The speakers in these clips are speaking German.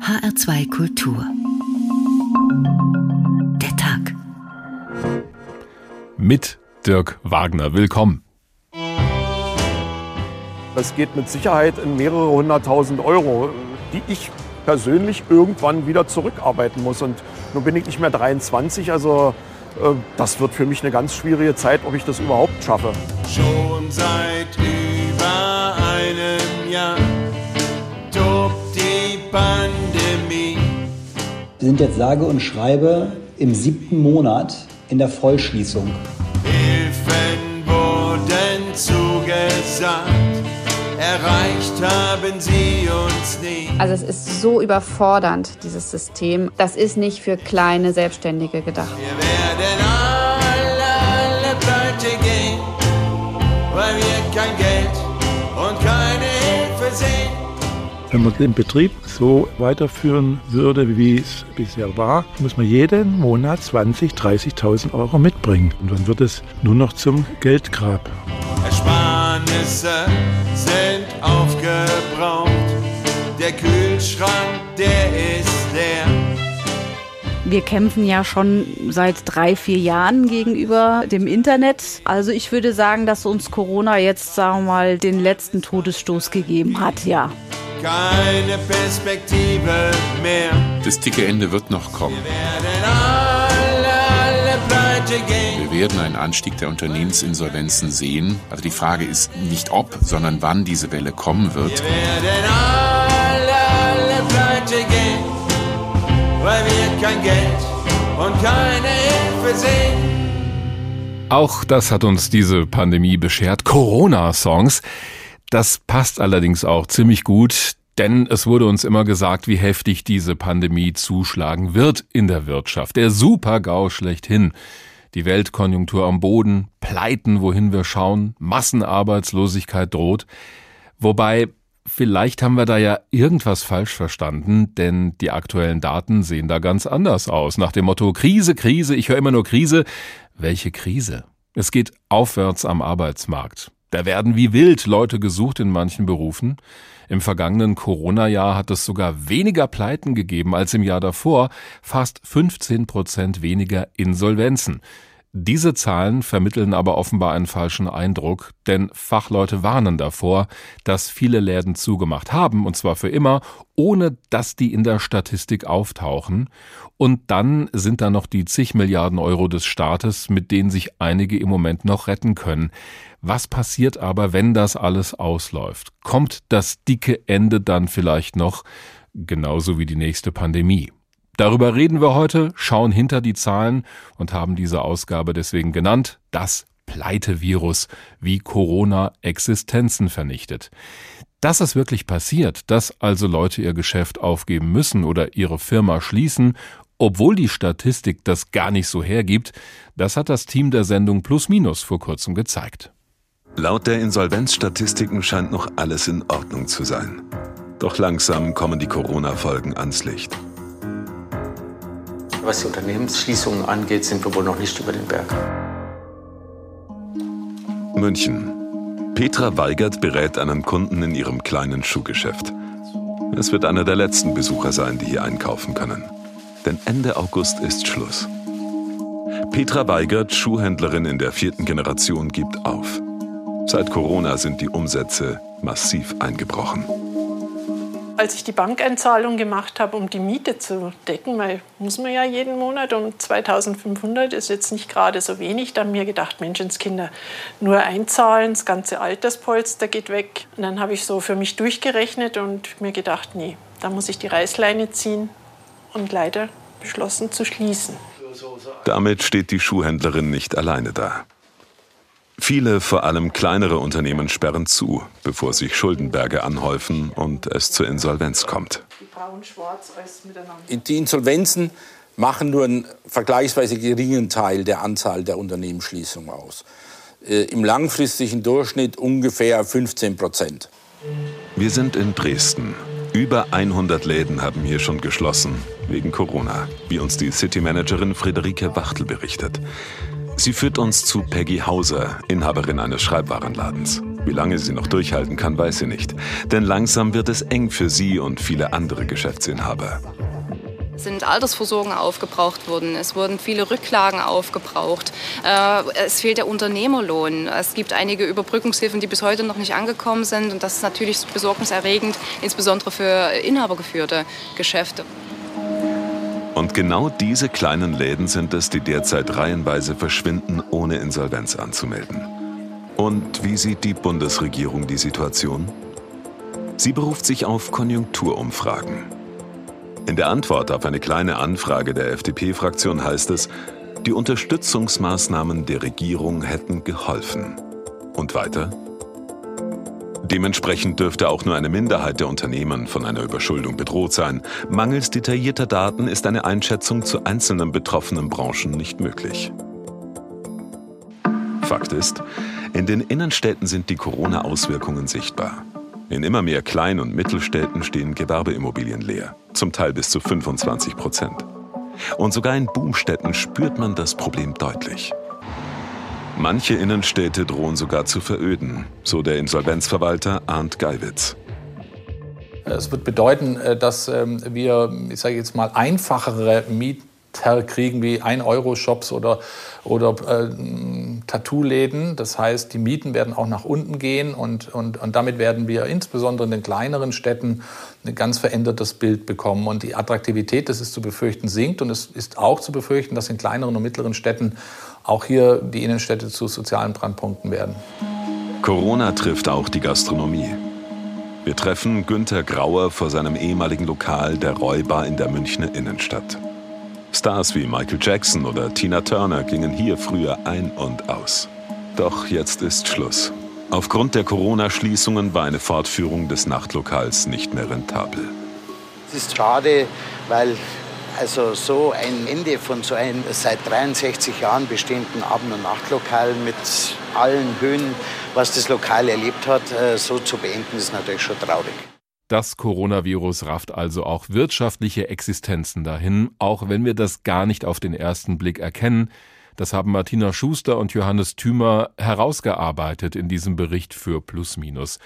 HR2 Kultur. Der Tag. Mit Dirk Wagner. Willkommen. Das geht mit Sicherheit in mehrere hunderttausend Euro, die ich persönlich irgendwann wieder zurückarbeiten muss. Und nun bin ich nicht mehr 23, also äh, das wird für mich eine ganz schwierige Zeit, ob ich das überhaupt schaffe. Schon seit Wir sind jetzt sage und schreibe im siebten Monat in der Vollschließung. Hilfen wurden zugesagt, erreicht haben sie uns nie. Also es ist so überfordernd, dieses System. Das ist nicht für kleine Selbstständige gedacht. Wir werden alle, alle pleite gehen, weil wir kein Geld und keine Hilfe sehen. Wenn man den Betrieb so weiterführen würde, wie es bisher war, muss man jeden Monat 20.000, 30.000 Euro mitbringen. Und dann wird es nur noch zum Geldgrab. Ersparnisse sind aufgebraucht. Der Kühlschrank, der ist leer. Wir kämpfen ja schon seit drei, vier Jahren gegenüber dem Internet. Also ich würde sagen, dass uns Corona jetzt, sagen wir mal, den letzten Todesstoß gegeben hat, ja. Keine Perspektive mehr. Das dicke Ende wird noch kommen. Werden alle, alle. Wir werden einen Anstieg der Unternehmensinsolvenzen sehen. Also die Frage ist nicht ob, sondern wann diese Welle kommen wird. Wir werden alle, alle pleite gehen, weil wir kein Geld und keine Hilfe sehen. Auch das hat uns diese Pandemie beschert. Corona-Songs. Das passt allerdings auch ziemlich gut, denn es wurde uns immer gesagt, wie heftig diese Pandemie zuschlagen wird in der Wirtschaft. Der Super-GAU schlechthin. Die Weltkonjunktur am Boden, Pleiten, wohin wir schauen, Massenarbeitslosigkeit droht. Wobei, vielleicht haben wir da ja irgendwas falsch verstanden, denn die aktuellen Daten sehen da ganz anders aus. Nach dem Motto Krise, Krise, ich höre immer nur Krise. Welche Krise? Es geht aufwärts am Arbeitsmarkt. Da werden wie wild Leute gesucht in manchen Berufen. Im vergangenen Corona-Jahr hat es sogar weniger Pleiten gegeben als im Jahr davor, fast 15 Prozent weniger Insolvenzen. Diese Zahlen vermitteln aber offenbar einen falschen Eindruck, denn Fachleute warnen davor, dass viele Läden zugemacht haben, und zwar für immer, ohne dass die in der Statistik auftauchen. Und dann sind da noch die zig Milliarden Euro des Staates, mit denen sich einige im Moment noch retten können. Was passiert aber, wenn das alles ausläuft? Kommt das dicke Ende dann vielleicht noch, genauso wie die nächste Pandemie? Darüber reden wir heute, schauen hinter die Zahlen und haben diese Ausgabe deswegen genannt, das Pleitevirus, wie Corona Existenzen vernichtet. Dass es wirklich passiert, dass also Leute ihr Geschäft aufgeben müssen oder ihre Firma schließen, obwohl die Statistik das gar nicht so hergibt, das hat das Team der Sendung Plus Minus vor kurzem gezeigt. Laut der Insolvenzstatistiken scheint noch alles in Ordnung zu sein. Doch langsam kommen die Corona-Folgen ans Licht. Was die Unternehmensschließungen angeht, sind wir wohl noch nicht über den Berg. München. Petra Weigert berät einen Kunden in ihrem kleinen Schuhgeschäft. Es wird einer der letzten Besucher sein, die hier einkaufen können. Denn Ende August ist Schluss. Petra Weigert, Schuhhändlerin in der vierten Generation, gibt auf. Seit Corona sind die Umsätze massiv eingebrochen. Als ich die Bankeinzahlung gemacht habe, um die Miete zu decken, weil muss man ja jeden Monat um 2500 ist jetzt nicht gerade so wenig, da haben mir gedacht, Menschenskinder, nur einzahlen, das ganze Alterspolster geht weg. Und dann habe ich so für mich durchgerechnet und mir gedacht, nee, da muss ich die Reißleine ziehen und leider beschlossen zu schließen. Damit steht die Schuhhändlerin nicht alleine da. Viele, vor allem kleinere Unternehmen sperren zu, bevor sich Schuldenberge anhäufen und es zur Insolvenz kommt. Die Insolvenzen machen nur einen vergleichsweise geringen Teil der Anzahl der Unternehmensschließungen aus. Im langfristigen Durchschnitt ungefähr 15 Prozent. Wir sind in Dresden. Über 100 Läden haben hier schon geschlossen, wegen Corona, wie uns die City-Managerin Friederike Wachtel berichtet. Sie führt uns zu Peggy Hauser, Inhaberin eines Schreibwarenladens. Wie lange sie noch durchhalten kann, weiß sie nicht. Denn langsam wird es eng für sie und viele andere Geschäftsinhaber sind Altersvorsorgen aufgebraucht worden. Es wurden viele Rücklagen aufgebraucht. Äh, es fehlt der Unternehmerlohn. Es gibt einige Überbrückungshilfen, die bis heute noch nicht angekommen sind. Und das ist natürlich besorgniserregend, insbesondere für inhabergeführte Geschäfte. Und genau diese kleinen Läden sind es, die derzeit reihenweise verschwinden, ohne Insolvenz anzumelden. Und wie sieht die Bundesregierung die Situation? Sie beruft sich auf Konjunkturumfragen. In der Antwort auf eine kleine Anfrage der FDP-Fraktion heißt es, die Unterstützungsmaßnahmen der Regierung hätten geholfen. Und weiter? Dementsprechend dürfte auch nur eine Minderheit der Unternehmen von einer Überschuldung bedroht sein. Mangels detaillierter Daten ist eine Einschätzung zu einzelnen betroffenen Branchen nicht möglich. Fakt ist, in den Innenstädten sind die Corona-Auswirkungen sichtbar. In immer mehr Klein- und Mittelstädten stehen Gewerbeimmobilien leer, zum Teil bis zu 25 Prozent. Und sogar in Boomstädten spürt man das Problem deutlich. Manche Innenstädte drohen sogar zu veröden, so der Insolvenzverwalter Arndt Geiwitz. Es wird bedeuten, äh, dass ähm, wir, ich sage jetzt mal, einfachere Mieten kriegen wie 1-Euro-Shops oder, oder äh, Tattoo-Läden. Das heißt, die Mieten werden auch nach unten gehen und, und, und damit werden wir insbesondere in den kleineren Städten ein ganz verändertes Bild bekommen. Und die Attraktivität, das ist zu befürchten, sinkt. Und es ist auch zu befürchten, dass in kleineren und mittleren Städten auch hier die Innenstädte zu sozialen Brandpunkten werden. Corona trifft auch die Gastronomie. Wir treffen Günter Grauer vor seinem ehemaligen Lokal der Räubar in der Münchner Innenstadt. Stars wie Michael Jackson oder Tina Turner gingen hier früher ein und aus. Doch jetzt ist Schluss. Aufgrund der Corona-Schließungen war eine Fortführung des Nachtlokals nicht mehr rentabel. Es ist schade, weil also so ein Ende von so einem seit 63 Jahren bestehenden Abend- und Nachtlokal mit allen Höhen, was das Lokal erlebt hat, äh, so zu beenden, ist natürlich schon traurig. Das Coronavirus rafft also auch wirtschaftliche Existenzen dahin, auch wenn wir das gar nicht auf den ersten Blick erkennen. Das haben Martina Schuster und Johannes Thümer herausgearbeitet in diesem Bericht für Plus Minus.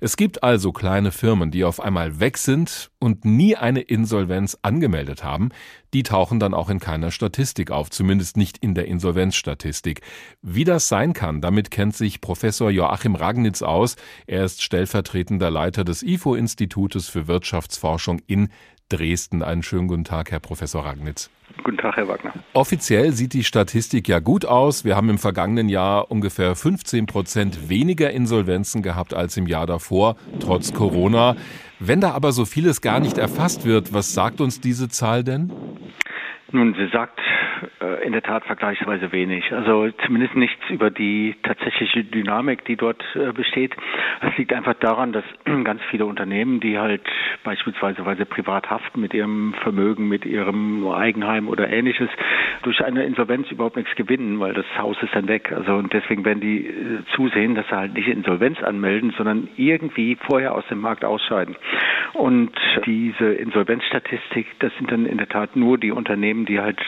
Es gibt also kleine Firmen, die auf einmal weg sind und nie eine Insolvenz angemeldet haben. Die tauchen dann auch in keiner Statistik auf, zumindest nicht in der Insolvenzstatistik. Wie das sein kann, damit kennt sich Professor Joachim Ragnitz aus. Er ist stellvertretender Leiter des IFO-Institutes für Wirtschaftsforschung in Dresden. Einen schönen guten Tag, Herr Professor Ragnitz. Guten Tag, Herr Wagner. Offiziell sieht die Statistik ja gut aus. Wir haben im vergangenen Jahr ungefähr 15 Prozent weniger Insolvenzen gehabt als im Jahr davor, trotz Corona. Wenn da aber so vieles gar nicht erfasst wird, was sagt uns diese Zahl denn? Nun, sie sagt äh, in der Tat vergleichsweise wenig. Also zumindest nichts über die tatsächliche Dynamik, die dort äh, besteht. Es liegt einfach daran, dass ganz viele Unternehmen, die halt beispielsweise, weil sie privat haften mit ihrem Vermögen, mit ihrem Eigenheim oder ähnliches, durch eine Insolvenz überhaupt nichts gewinnen, weil das Haus ist dann weg. Also und deswegen werden die äh, zusehen, dass sie halt nicht Insolvenz anmelden, sondern irgendwie vorher aus dem Markt ausscheiden. Und diese Insolvenzstatistik, das sind dann in der Tat nur die Unternehmen, die halt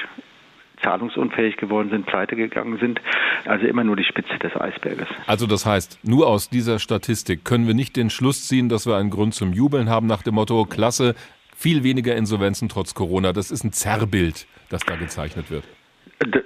zahlungsunfähig geworden sind, pleite gegangen sind. Also immer nur die Spitze des Eisberges. Also das heißt, nur aus dieser Statistik können wir nicht den Schluss ziehen, dass wir einen Grund zum Jubeln haben nach dem Motto, klasse, viel weniger Insolvenzen trotz Corona. Das ist ein Zerrbild, das da gezeichnet wird.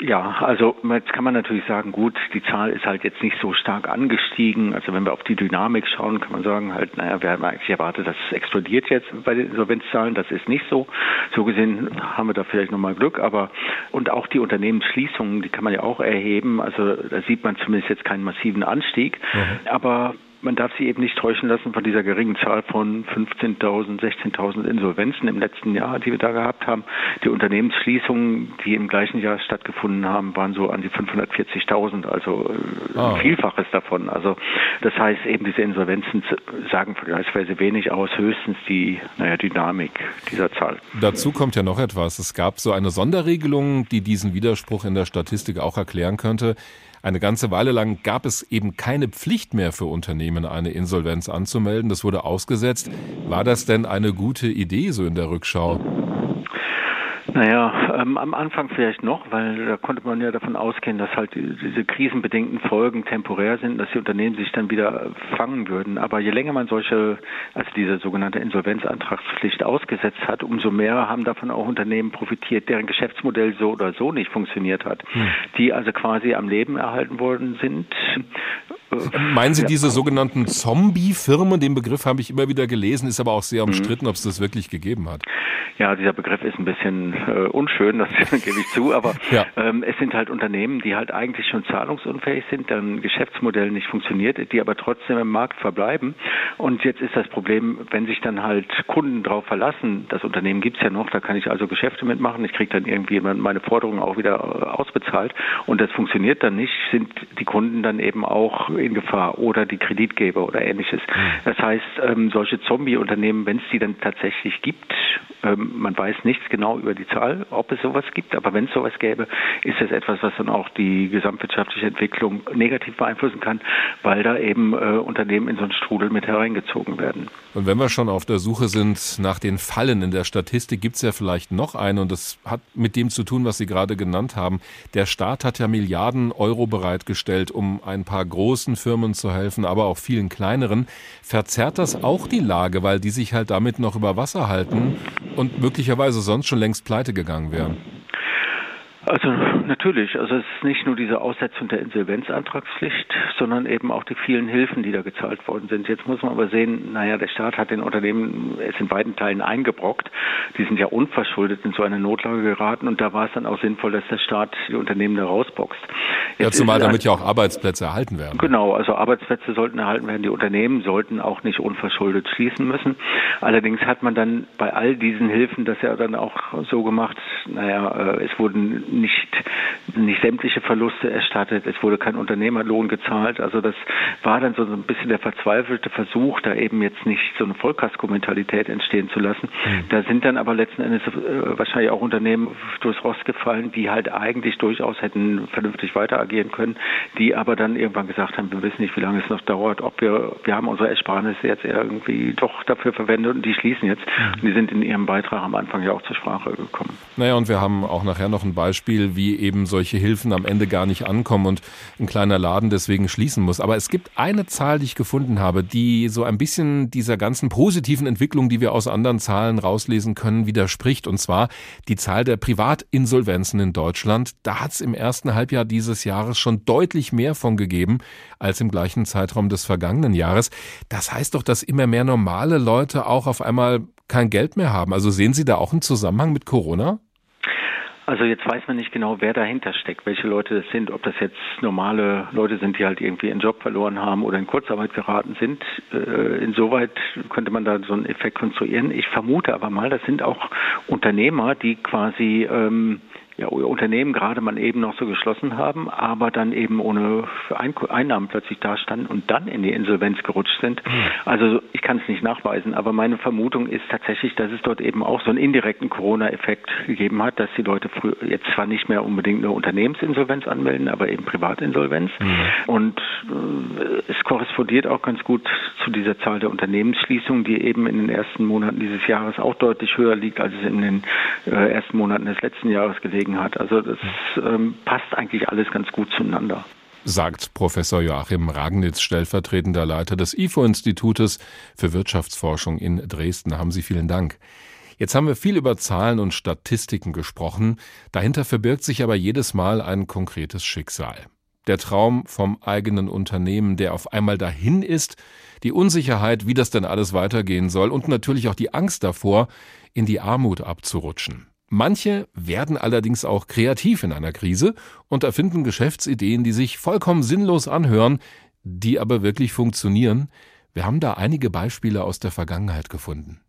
Ja, also jetzt kann man natürlich sagen, gut, die Zahl ist halt jetzt nicht so stark angestiegen. Also wenn wir auf die Dynamik schauen, kann man sagen, halt, naja, wir haben eigentlich erwartet, dass es explodiert jetzt bei den Insolvenzzahlen. Das ist nicht so. So gesehen haben wir da vielleicht nochmal Glück, aber und auch die Unternehmensschließungen, die kann man ja auch erheben. Also da sieht man zumindest jetzt keinen massiven Anstieg. Mhm. Aber man darf sich eben nicht täuschen lassen von dieser geringen Zahl von 15.000, 16.000 Insolvenzen im letzten Jahr, die wir da gehabt haben. Die Unternehmensschließungen, die im gleichen Jahr stattgefunden haben, waren so an die 540.000, also äh, ah. ein Vielfaches davon. Also das heißt eben, diese Insolvenzen sagen vergleichsweise wenig aus, höchstens die naja, Dynamik dieser Zahl. Dazu kommt ja noch etwas. Es gab so eine Sonderregelung, die diesen Widerspruch in der Statistik auch erklären könnte. Eine ganze Weile lang gab es eben keine Pflicht mehr für Unternehmen, eine Insolvenz anzumelden. Das wurde ausgesetzt. War das denn eine gute Idee so in der Rückschau? Naja, ähm, am Anfang vielleicht noch, weil da konnte man ja davon ausgehen, dass halt diese krisenbedingten Folgen temporär sind, dass die Unternehmen sich dann wieder fangen würden. Aber je länger man solche, also diese sogenannte Insolvenzantragspflicht ausgesetzt hat, umso mehr haben davon auch Unternehmen profitiert, deren Geschäftsmodell so oder so nicht funktioniert hat, hm. die also quasi am Leben erhalten worden sind. Meinen Sie diese sogenannten Zombie-Firmen? Den Begriff habe ich immer wieder gelesen, ist aber auch sehr umstritten, ob es das wirklich gegeben hat. Ja, dieser Begriff ist ein bisschen äh, unschön, das gebe ich zu, aber ja. ähm, es sind halt Unternehmen, die halt eigentlich schon zahlungsunfähig sind, deren Geschäftsmodell nicht funktioniert, die aber trotzdem im Markt verbleiben. Und jetzt ist das Problem, wenn sich dann halt Kunden darauf verlassen, das Unternehmen gibt's ja noch, da kann ich also Geschäfte mitmachen, ich kriege dann irgendwie meine Forderungen auch wieder äh, ausbezahlt und das funktioniert dann nicht, sind die Kunden dann eben auch in Gefahr oder die Kreditgeber oder ähnliches. Hm. Das heißt, ähm, solche Zombie-Unternehmen, wenn es die dann tatsächlich gibt, ähm, man weiß nichts genau über die Zahl, ob es sowas gibt, aber wenn es sowas gäbe, ist das etwas, was dann auch die gesamtwirtschaftliche Entwicklung negativ beeinflussen kann, weil da eben äh, Unternehmen in so einen Strudel mit hereingezogen werden. Und wenn wir schon auf der Suche sind nach den Fallen in der Statistik, gibt es ja vielleicht noch einen und das hat mit dem zu tun, was Sie gerade genannt haben. Der Staat hat ja Milliarden Euro bereitgestellt, um ein paar großen Firmen zu helfen, aber auch vielen kleineren. Verzerrt das auch die Lage, weil die sich halt damit noch über Wasser halten und möglicherweise sonst schon längst pleite gegangen wären? Also natürlich, also es ist nicht nur diese Aussetzung der Insolvenzantragspflicht, sondern eben auch die vielen Hilfen, die da gezahlt worden sind. Jetzt muss man aber sehen, naja, der Staat hat den Unternehmen es in beiden Teilen eingebrockt. Die sind ja unverschuldet in so eine Notlage geraten und da war es dann auch sinnvoll, dass der Staat die Unternehmen da rausboxt. ja, zumal damit ja auch Arbeitsplätze erhalten werden. Genau, also Arbeitsplätze sollten erhalten werden. Die Unternehmen sollten auch nicht unverschuldet schließen müssen. Allerdings hat man dann bei all diesen Hilfen das ja dann auch so gemacht, naja, äh, es wurden nicht, nicht sämtliche Verluste erstattet. Es wurde kein Unternehmerlohn gezahlt. Also das war dann so ein bisschen der verzweifelte Versuch, da eben jetzt nicht so eine Vollkasko-Mentalität entstehen zu lassen. Mhm. Da sind dann aber letzten Endes äh, wahrscheinlich auch Unternehmen durchs Rost gefallen, die halt eigentlich durchaus hätten vernünftig weiter agieren können, die aber dann irgendwann gesagt haben, wir wissen nicht, wie lange es noch dauert, ob wir, wir haben unsere Ersparnisse jetzt irgendwie doch dafür verwendet und die schließen jetzt. Mhm. Und die sind in ihrem Beitrag am Anfang ja auch zur Sprache gekommen. Naja, und wir haben auch nachher noch ein Beispiel Beispiel, wie eben solche Hilfen am Ende gar nicht ankommen und ein kleiner Laden deswegen schließen muss. Aber es gibt eine Zahl, die ich gefunden habe, die so ein bisschen dieser ganzen positiven Entwicklung, die wir aus anderen Zahlen rauslesen können, widerspricht. Und zwar die Zahl der Privatinsolvenzen in Deutschland. Da hat es im ersten Halbjahr dieses Jahres schon deutlich mehr von gegeben als im gleichen Zeitraum des vergangenen Jahres. Das heißt doch, dass immer mehr normale Leute auch auf einmal kein Geld mehr haben. Also sehen Sie da auch einen Zusammenhang mit Corona? Also jetzt weiß man nicht genau, wer dahinter steckt, welche Leute das sind, ob das jetzt normale Leute sind, die halt irgendwie ihren Job verloren haben oder in Kurzarbeit geraten sind. Äh, insoweit könnte man da so einen Effekt konstruieren. Ich vermute aber mal, das sind auch Unternehmer, die quasi ähm, ja, Unternehmen gerade mal eben noch so geschlossen haben, aber dann eben ohne Einnahmen plötzlich dastanden und dann in die Insolvenz gerutscht sind. Hm. Also ich kann es nicht nachweisen, aber meine Vermutung ist tatsächlich, dass es dort eben auch so einen indirekten Corona-Effekt gegeben hat, dass die Leute jetzt zwar nicht mehr unbedingt eine Unternehmensinsolvenz anmelden, aber eben Privatinsolvenz. Mhm. Und äh, es korrespondiert auch ganz gut zu dieser Zahl der Unternehmensschließungen, die eben in den ersten Monaten dieses Jahres auch deutlich höher liegt, als es in den äh, ersten Monaten des letzten Jahres gelegen gelegen hat. Also das ähm, passt eigentlich alles ganz gut zueinander sagt Professor Joachim Ragnitz, stellvertretender Leiter des IFO-Institutes für Wirtschaftsforschung in Dresden. Haben Sie vielen Dank. Jetzt haben wir viel über Zahlen und Statistiken gesprochen. Dahinter verbirgt sich aber jedes Mal ein konkretes Schicksal. Der Traum vom eigenen Unternehmen, der auf einmal dahin ist, die Unsicherheit, wie das denn alles weitergehen soll und natürlich auch die Angst davor, in die Armut abzurutschen. Manche werden allerdings auch kreativ in einer Krise und erfinden Geschäftsideen, die sich vollkommen sinnlos anhören, die aber wirklich funktionieren. Wir haben da einige Beispiele aus der Vergangenheit gefunden.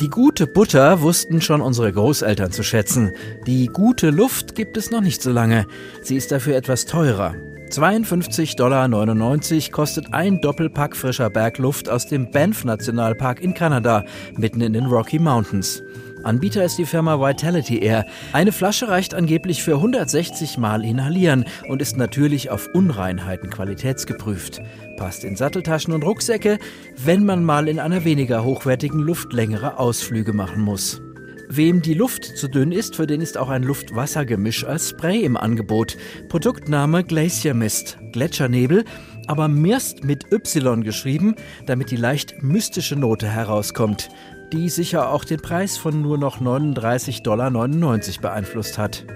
Die gute Butter wussten schon unsere Großeltern zu schätzen. Die gute Luft gibt es noch nicht so lange. Sie ist dafür etwas teurer. 52,99 Dollar kostet ein Doppelpack frischer Bergluft aus dem Banff Nationalpark in Kanada, mitten in den Rocky Mountains. Anbieter ist die Firma Vitality Air. Eine Flasche reicht angeblich für 160 Mal inhalieren und ist natürlich auf Unreinheiten qualitätsgeprüft. Passt in Satteltaschen und Rucksäcke, wenn man mal in einer weniger hochwertigen Luft längere Ausflüge machen muss. Wem die Luft zu dünn ist, für den ist auch ein Luft-Wasser-Gemisch als Spray im Angebot. Produktname Glacier Mist, Gletschernebel, aber Mirst mit Y geschrieben, damit die leicht mystische Note herauskommt, die sicher auch den Preis von nur noch 39,99 Dollar beeinflusst hat.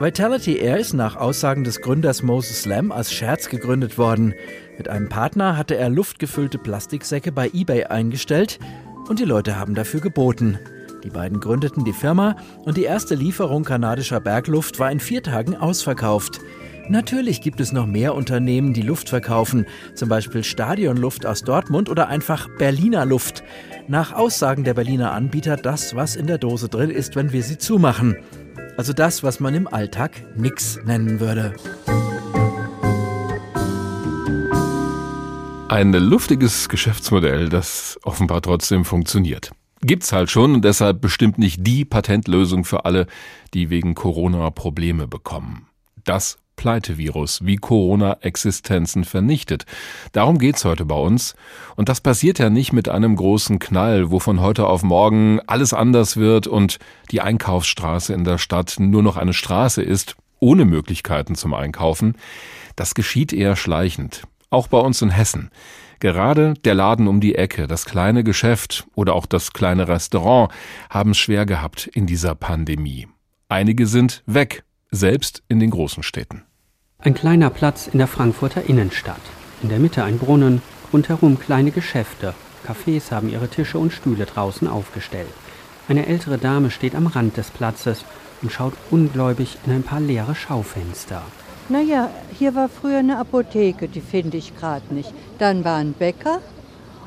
Vitality Air ist nach Aussagen des Gründers Moses Lamb als Scherz gegründet worden. Mit einem Partner hatte er luftgefüllte Plastiksäcke bei eBay eingestellt und die Leute haben dafür geboten. Die beiden gründeten die Firma und die erste Lieferung kanadischer Bergluft war in vier Tagen ausverkauft. Natürlich gibt es noch mehr Unternehmen, die Luft verkaufen, zum Beispiel Stadionluft aus Dortmund oder einfach Berliner Luft. Nach Aussagen der Berliner Anbieter das, was in der Dose drin ist, wenn wir sie zumachen. Also das, was man im Alltag nix nennen würde. Ein luftiges Geschäftsmodell, das offenbar trotzdem funktioniert gibt's halt schon und deshalb bestimmt nicht die Patentlösung für alle, die wegen Corona Probleme bekommen. Das Pleitevirus, wie Corona Existenzen vernichtet. Darum geht's heute bei uns. Und das passiert ja nicht mit einem großen Knall, wo von heute auf morgen alles anders wird und die Einkaufsstraße in der Stadt nur noch eine Straße ist, ohne Möglichkeiten zum Einkaufen. Das geschieht eher schleichend. Auch bei uns in Hessen. Gerade der Laden um die Ecke, das kleine Geschäft oder auch das kleine Restaurant haben es schwer gehabt in dieser Pandemie. Einige sind weg, selbst in den großen Städten. Ein kleiner Platz in der Frankfurter Innenstadt. In der Mitte ein Brunnen, rundherum kleine Geschäfte. Cafés haben ihre Tische und Stühle draußen aufgestellt. Eine ältere Dame steht am Rand des Platzes und schaut ungläubig in ein paar leere Schaufenster. Naja, hier war früher eine Apotheke, die finde ich gerade nicht. Dann war ein Bäcker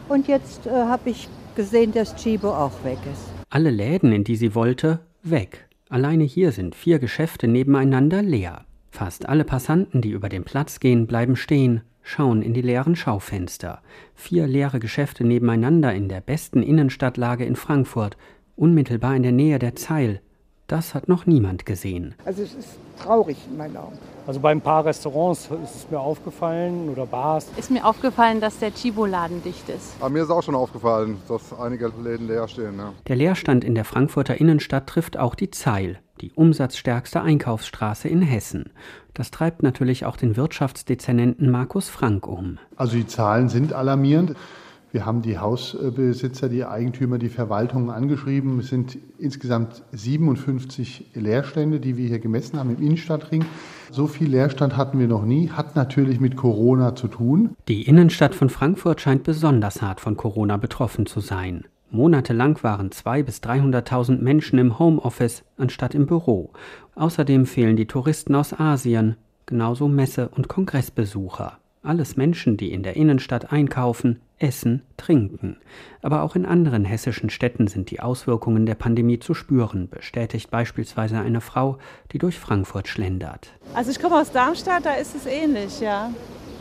und jetzt äh, habe ich gesehen, dass Chibo auch weg ist. Alle Läden, in die sie wollte, weg. Alleine hier sind vier Geschäfte nebeneinander leer. Fast alle Passanten, die über den Platz gehen, bleiben stehen, schauen in die leeren Schaufenster. Vier leere Geschäfte nebeneinander in der besten Innenstadtlage in Frankfurt, unmittelbar in der Nähe der Zeil, das hat noch niemand gesehen. Also es ist traurig in meinen Augen. Also bei ein paar Restaurants ist es mir aufgefallen oder Bars. Ist mir aufgefallen, dass der Chibo-Laden dicht ist. Aber mir ist auch schon aufgefallen, dass einige Läden leer stehen. Ja. Der Leerstand in der Frankfurter Innenstadt trifft auch die Zeil, die umsatzstärkste Einkaufsstraße in Hessen. Das treibt natürlich auch den Wirtschaftsdezernenten Markus Frank um. Also die Zahlen sind alarmierend. Wir haben die Hausbesitzer, die Eigentümer, die Verwaltungen angeschrieben. Es sind insgesamt 57 Leerstände, die wir hier gemessen haben im Innenstadtring. So viel Leerstand hatten wir noch nie, hat natürlich mit Corona zu tun. Die Innenstadt von Frankfurt scheint besonders hart von Corona betroffen zu sein. Monatelang waren 200.000 bis 300.000 Menschen im Homeoffice anstatt im Büro. Außerdem fehlen die Touristen aus Asien, genauso Messe- und Kongressbesucher. Alles Menschen, die in der Innenstadt einkaufen, essen, trinken. Aber auch in anderen hessischen Städten sind die Auswirkungen der Pandemie zu spüren, bestätigt beispielsweise eine Frau, die durch Frankfurt schlendert. Also ich komme aus Darmstadt, da ist es ähnlich, ja.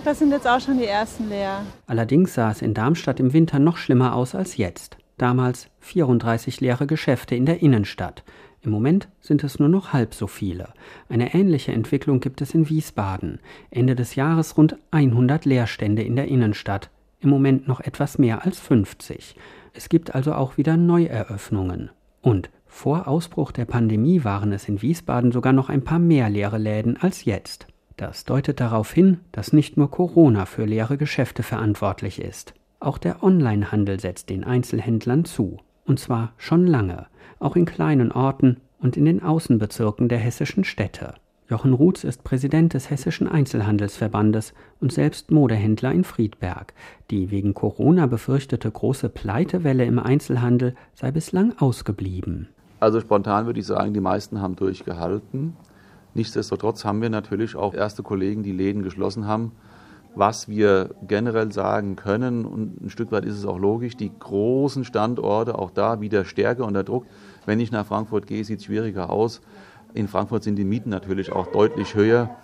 Da sind jetzt auch schon die ersten leer. Allerdings sah es in Darmstadt im Winter noch schlimmer aus als jetzt. Damals 34 leere Geschäfte in der Innenstadt. Im Moment sind es nur noch halb so viele. Eine ähnliche Entwicklung gibt es in Wiesbaden. Ende des Jahres rund 100 Leerstände in der Innenstadt, im Moment noch etwas mehr als 50. Es gibt also auch wieder Neueröffnungen. Und vor Ausbruch der Pandemie waren es in Wiesbaden sogar noch ein paar mehr leere Läden als jetzt. Das deutet darauf hin, dass nicht nur Corona für leere Geschäfte verantwortlich ist. Auch der Onlinehandel setzt den Einzelhändlern zu. Und zwar schon lange auch in kleinen Orten und in den Außenbezirken der hessischen Städte. Jochen Ruths ist Präsident des Hessischen Einzelhandelsverbandes und selbst Modehändler in Friedberg. Die wegen Corona befürchtete große Pleitewelle im Einzelhandel sei bislang ausgeblieben. Also spontan würde ich sagen, die meisten haben durchgehalten. Nichtsdestotrotz haben wir natürlich auch erste Kollegen, die Läden geschlossen haben. Was wir generell sagen können, und ein Stück weit ist es auch logisch, die großen Standorte, auch da wieder Stärke unter Druck. Wenn ich nach Frankfurt gehe, sieht es schwieriger aus. In Frankfurt sind die Mieten natürlich auch deutlich höher.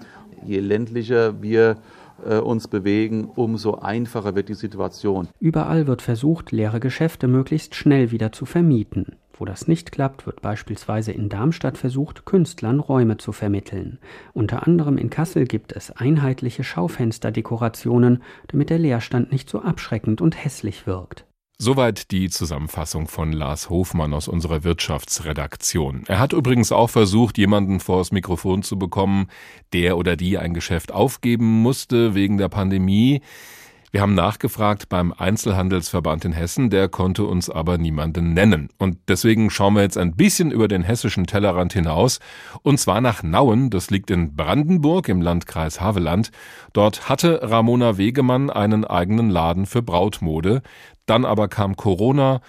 Je ländlicher wir äh, uns bewegen, umso einfacher wird die Situation. Überall wird versucht, leere Geschäfte möglichst schnell wieder zu vermieten. Wo das nicht klappt, wird beispielsweise in Darmstadt versucht, Künstlern Räume zu vermitteln. Unter anderem in Kassel gibt es einheitliche Schaufensterdekorationen, damit der Leerstand nicht so abschreckend und hässlich wirkt. Soweit die Zusammenfassung von Lars Hofmann aus unserer Wirtschaftsredaktion. Er hat übrigens auch versucht, jemanden vors Mikrofon zu bekommen, der oder die ein Geschäft aufgeben musste wegen der Pandemie. Wir haben nachgefragt beim Einzelhandelsverband in Hessen, der konnte uns aber niemanden nennen. Und deswegen schauen wir jetzt ein bisschen über den hessischen Tellerrand hinaus, und zwar nach Nauen, das liegt in Brandenburg im Landkreis Haveland. Dort hatte Ramona Wegemann einen eigenen Laden für Brautmode. Dann aber kam Corona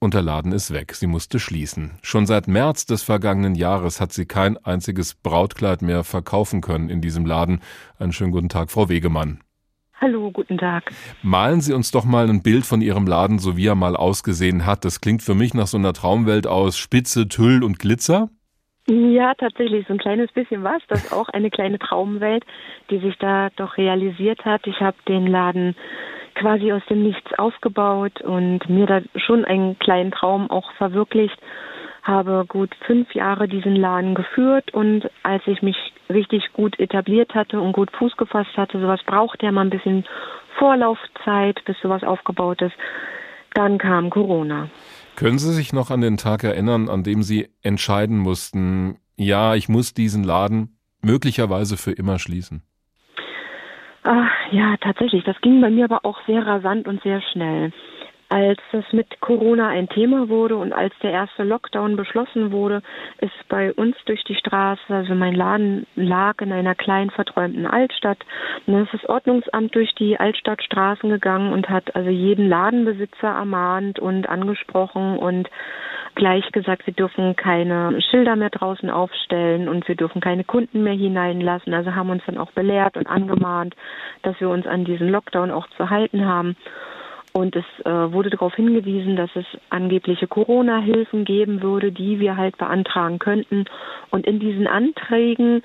und der Laden ist weg. Sie musste schließen. Schon seit März des vergangenen Jahres hat sie kein einziges Brautkleid mehr verkaufen können in diesem Laden. Einen schönen guten Tag, Frau Wegemann. Hallo, guten Tag. Malen Sie uns doch mal ein Bild von Ihrem Laden, so wie er mal ausgesehen hat. Das klingt für mich nach so einer Traumwelt aus Spitze, Tüll und Glitzer. Ja, tatsächlich, so ein kleines bisschen was. Das ist auch eine kleine Traumwelt, die sich da doch realisiert hat. Ich habe den Laden quasi aus dem Nichts aufgebaut und mir da schon einen kleinen Traum auch verwirklicht. Habe gut fünf Jahre diesen Laden geführt und als ich mich richtig gut etabliert hatte und gut Fuß gefasst hatte, sowas braucht ja mal ein bisschen Vorlaufzeit, bis sowas aufgebaut ist. Dann kam Corona. Können Sie sich noch an den Tag erinnern, an dem Sie entscheiden mussten, ja, ich muss diesen Laden möglicherweise für immer schließen? Ach, ja, tatsächlich. Das ging bei mir aber auch sehr rasant und sehr schnell. Als es mit Corona ein Thema wurde und als der erste Lockdown beschlossen wurde, ist bei uns durch die Straße, also mein Laden lag in einer kleinen verträumten Altstadt, und dann ist das Ordnungsamt durch die Altstadtstraßen gegangen und hat also jeden Ladenbesitzer ermahnt und angesprochen und gleich gesagt, wir dürfen keine Schilder mehr draußen aufstellen und wir dürfen keine Kunden mehr hineinlassen. Also haben uns dann auch belehrt und angemahnt, dass wir uns an diesen Lockdown auch zu halten haben. Und es äh, wurde darauf hingewiesen, dass es angebliche Corona-Hilfen geben würde, die wir halt beantragen könnten. Und in diesen Anträgen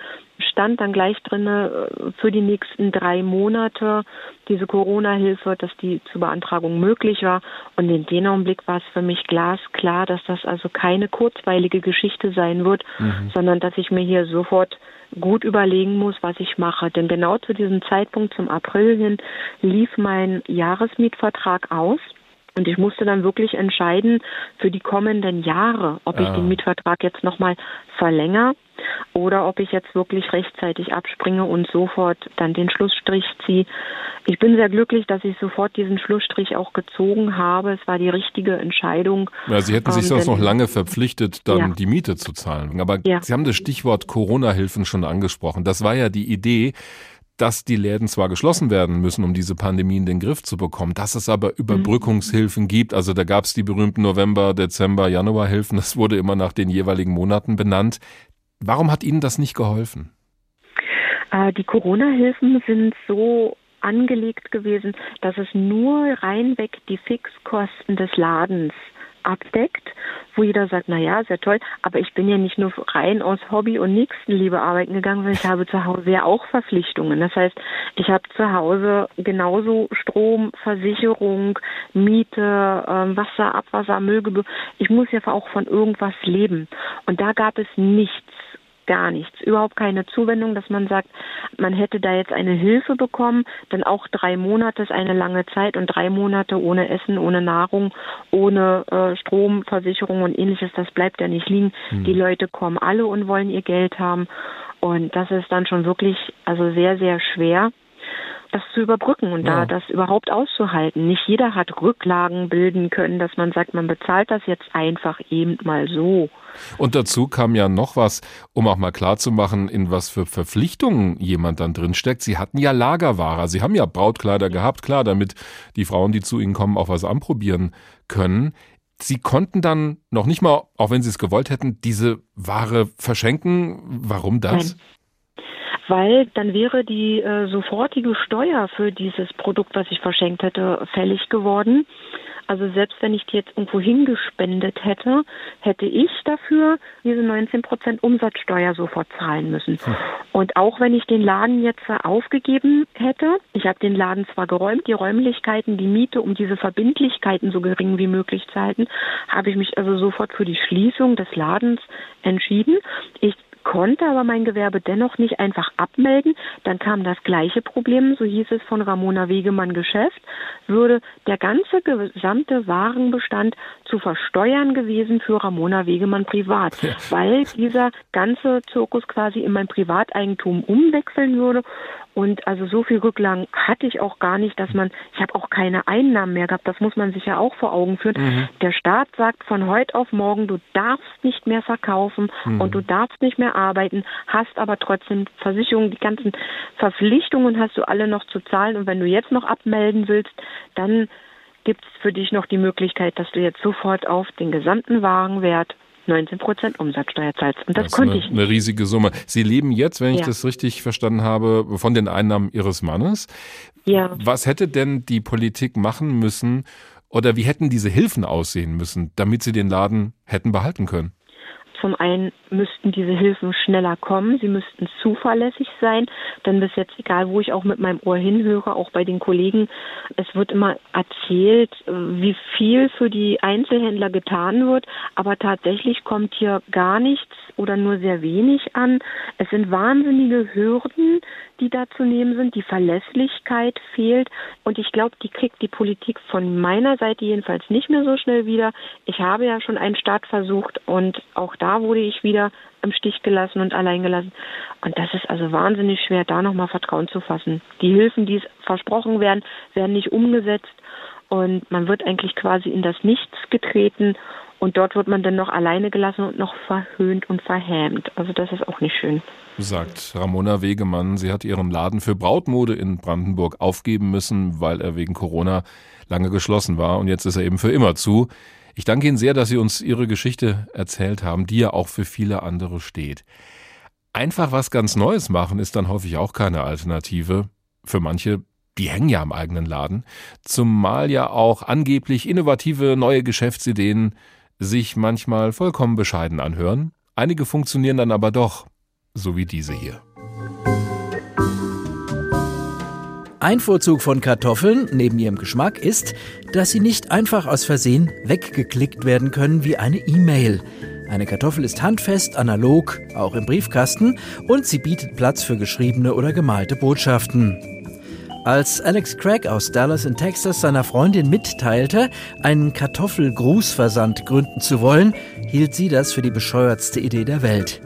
stand dann gleich drin äh, für die nächsten drei Monate diese Corona-Hilfe, dass die zur Beantragung möglich war. Und in dem Augenblick war es für mich glasklar, dass das also keine kurzweilige Geschichte sein wird, mhm. sondern dass ich mir hier sofort gut überlegen muss, was ich mache. Denn genau zu diesem Zeitpunkt, zum April hin, lief mein Jahresmietvertrag aus. Und ich musste dann wirklich entscheiden für die kommenden Jahre, ob ich ah. den Mietvertrag jetzt nochmal verlängere oder ob ich jetzt wirklich rechtzeitig abspringe und sofort dann den Schlussstrich ziehe. Ich bin sehr glücklich, dass ich sofort diesen Schlussstrich auch gezogen habe. Es war die richtige Entscheidung. Ja, Sie hätten sich ähm, sonst noch lange verpflichtet, dann ja. die Miete zu zahlen. Aber ja. Sie haben das Stichwort Corona-Hilfen schon angesprochen. Das war ja die Idee, dass die Läden zwar geschlossen werden müssen, um diese Pandemie in den Griff zu bekommen, dass es aber Überbrückungshilfen gibt. Also da gab es die berühmten November, Dezember, Januarhilfen. Das wurde immer nach den jeweiligen Monaten benannt. Warum hat Ihnen das nicht geholfen? Äh, die Corona-Hilfen sind so angelegt gewesen, dass es nur reinweg die Fixkosten des Ladens abdeckt, wo jeder sagt, na ja, sehr toll, aber ich bin ja nicht nur rein aus Hobby und Nächstenliebe arbeiten gegangen, sondern ich habe zu Hause ja auch Verpflichtungen. Das heißt, ich habe zu Hause genauso Strom, Versicherung, Miete, ähm, Wasser, Abwasser, Müllgebühr. Ich muss ja auch von irgendwas leben. Und da gab es nichts gar nichts, überhaupt keine Zuwendung, dass man sagt, man hätte da jetzt eine Hilfe bekommen, denn auch drei Monate ist eine lange Zeit und drei Monate ohne Essen, ohne Nahrung, ohne äh, Strom, Versicherung und ähnliches, das bleibt ja nicht liegen. Mhm. Die Leute kommen alle und wollen ihr Geld haben und das ist dann schon wirklich also sehr, sehr schwer das zu überbrücken und ja. da das überhaupt auszuhalten. Nicht jeder hat Rücklagen bilden können, dass man sagt, man bezahlt das jetzt einfach eben mal so. Und dazu kam ja noch was, um auch mal klarzumachen, in was für Verpflichtungen jemand dann drin steckt. Sie hatten ja Lagerware, Sie haben ja Brautkleider gehabt, klar, damit die Frauen, die zu Ihnen kommen, auch was anprobieren können. Sie konnten dann noch nicht mal, auch wenn Sie es gewollt hätten, diese Ware verschenken. Warum das? Nein weil dann wäre die äh, sofortige Steuer für dieses Produkt, was ich verschenkt hätte, fällig geworden. Also selbst wenn ich die jetzt irgendwo hingespendet hätte, hätte ich dafür diese 19 Prozent Umsatzsteuer sofort zahlen müssen. Hm. Und auch wenn ich den Laden jetzt aufgegeben hätte, ich habe den Laden zwar geräumt, die Räumlichkeiten, die Miete, um diese Verbindlichkeiten so gering wie möglich zu halten, habe ich mich also sofort für die Schließung des Ladens entschieden. Ich konnte aber mein Gewerbe dennoch nicht einfach abmelden. Dann kam das gleiche Problem, so hieß es von Ramona Wegemann Geschäft, würde der ganze gesamte Warenbestand zu versteuern gewesen für Ramona Wegemann privat, weil dieser ganze Zirkus quasi in mein Privateigentum umwechseln würde und also so viel Rücklagen hatte ich auch gar nicht, dass man, ich habe auch keine Einnahmen mehr gehabt, das muss man sich ja auch vor Augen führen. Mhm. Der Staat sagt von heute auf morgen, du darfst nicht mehr verkaufen mhm. und du darfst nicht mehr arbeiten, hast aber trotzdem Versicherungen, die ganzen Verpflichtungen hast du alle noch zu zahlen und wenn du jetzt noch abmelden willst, dann gibt es für dich noch die Möglichkeit, dass du jetzt sofort auf den gesamten Warenwert 19 Prozent Umsatzsteuer zahlst. Und das, das konnte eine, ich nicht. Eine riesige Summe. Sie leben jetzt, wenn ich ja. das richtig verstanden habe, von den Einnahmen Ihres Mannes. Ja. Was hätte denn die Politik machen müssen oder wie hätten diese Hilfen aussehen müssen, damit Sie den Laden hätten behalten können? Zum einen müssten diese Hilfen schneller kommen, sie müssten zuverlässig sein, denn bis jetzt, egal wo ich auch mit meinem Ohr hinhöre, auch bei den Kollegen, es wird immer erzählt, wie viel für die Einzelhändler getan wird, aber tatsächlich kommt hier gar nichts oder nur sehr wenig an. Es sind wahnsinnige Hürden, die da zu nehmen sind. Die Verlässlichkeit fehlt. Und ich glaube, die kriegt die Politik von meiner Seite jedenfalls nicht mehr so schnell wieder. Ich habe ja schon einen Start versucht und auch da wurde ich wieder im Stich gelassen und allein gelassen. Und das ist also wahnsinnig schwer, da nochmal Vertrauen zu fassen. Die Hilfen, die versprochen werden, werden nicht umgesetzt. Und man wird eigentlich quasi in das Nichts getreten und dort wird man dann noch alleine gelassen und noch verhöhnt und verhämt. Also das ist auch nicht schön. Sagt Ramona Wegemann. Sie hat ihren Laden für Brautmode in Brandenburg aufgeben müssen, weil er wegen Corona lange geschlossen war. Und jetzt ist er eben für immer zu. Ich danke Ihnen sehr, dass Sie uns Ihre Geschichte erzählt haben, die ja auch für viele andere steht. Einfach was ganz Neues machen ist dann häufig auch keine Alternative. Für manche die hängen ja am eigenen Laden, zumal ja auch angeblich innovative neue Geschäftsideen sich manchmal vollkommen bescheiden anhören. Einige funktionieren dann aber doch, so wie diese hier. Ein Vorzug von Kartoffeln neben ihrem Geschmack ist, dass sie nicht einfach aus Versehen weggeklickt werden können wie eine E-Mail. Eine Kartoffel ist handfest, analog, auch im Briefkasten und sie bietet Platz für geschriebene oder gemalte Botschaften. Als Alex Craig aus Dallas in Texas seiner Freundin mitteilte, einen Kartoffelgrußversand gründen zu wollen, hielt sie das für die bescheuertste Idee der Welt.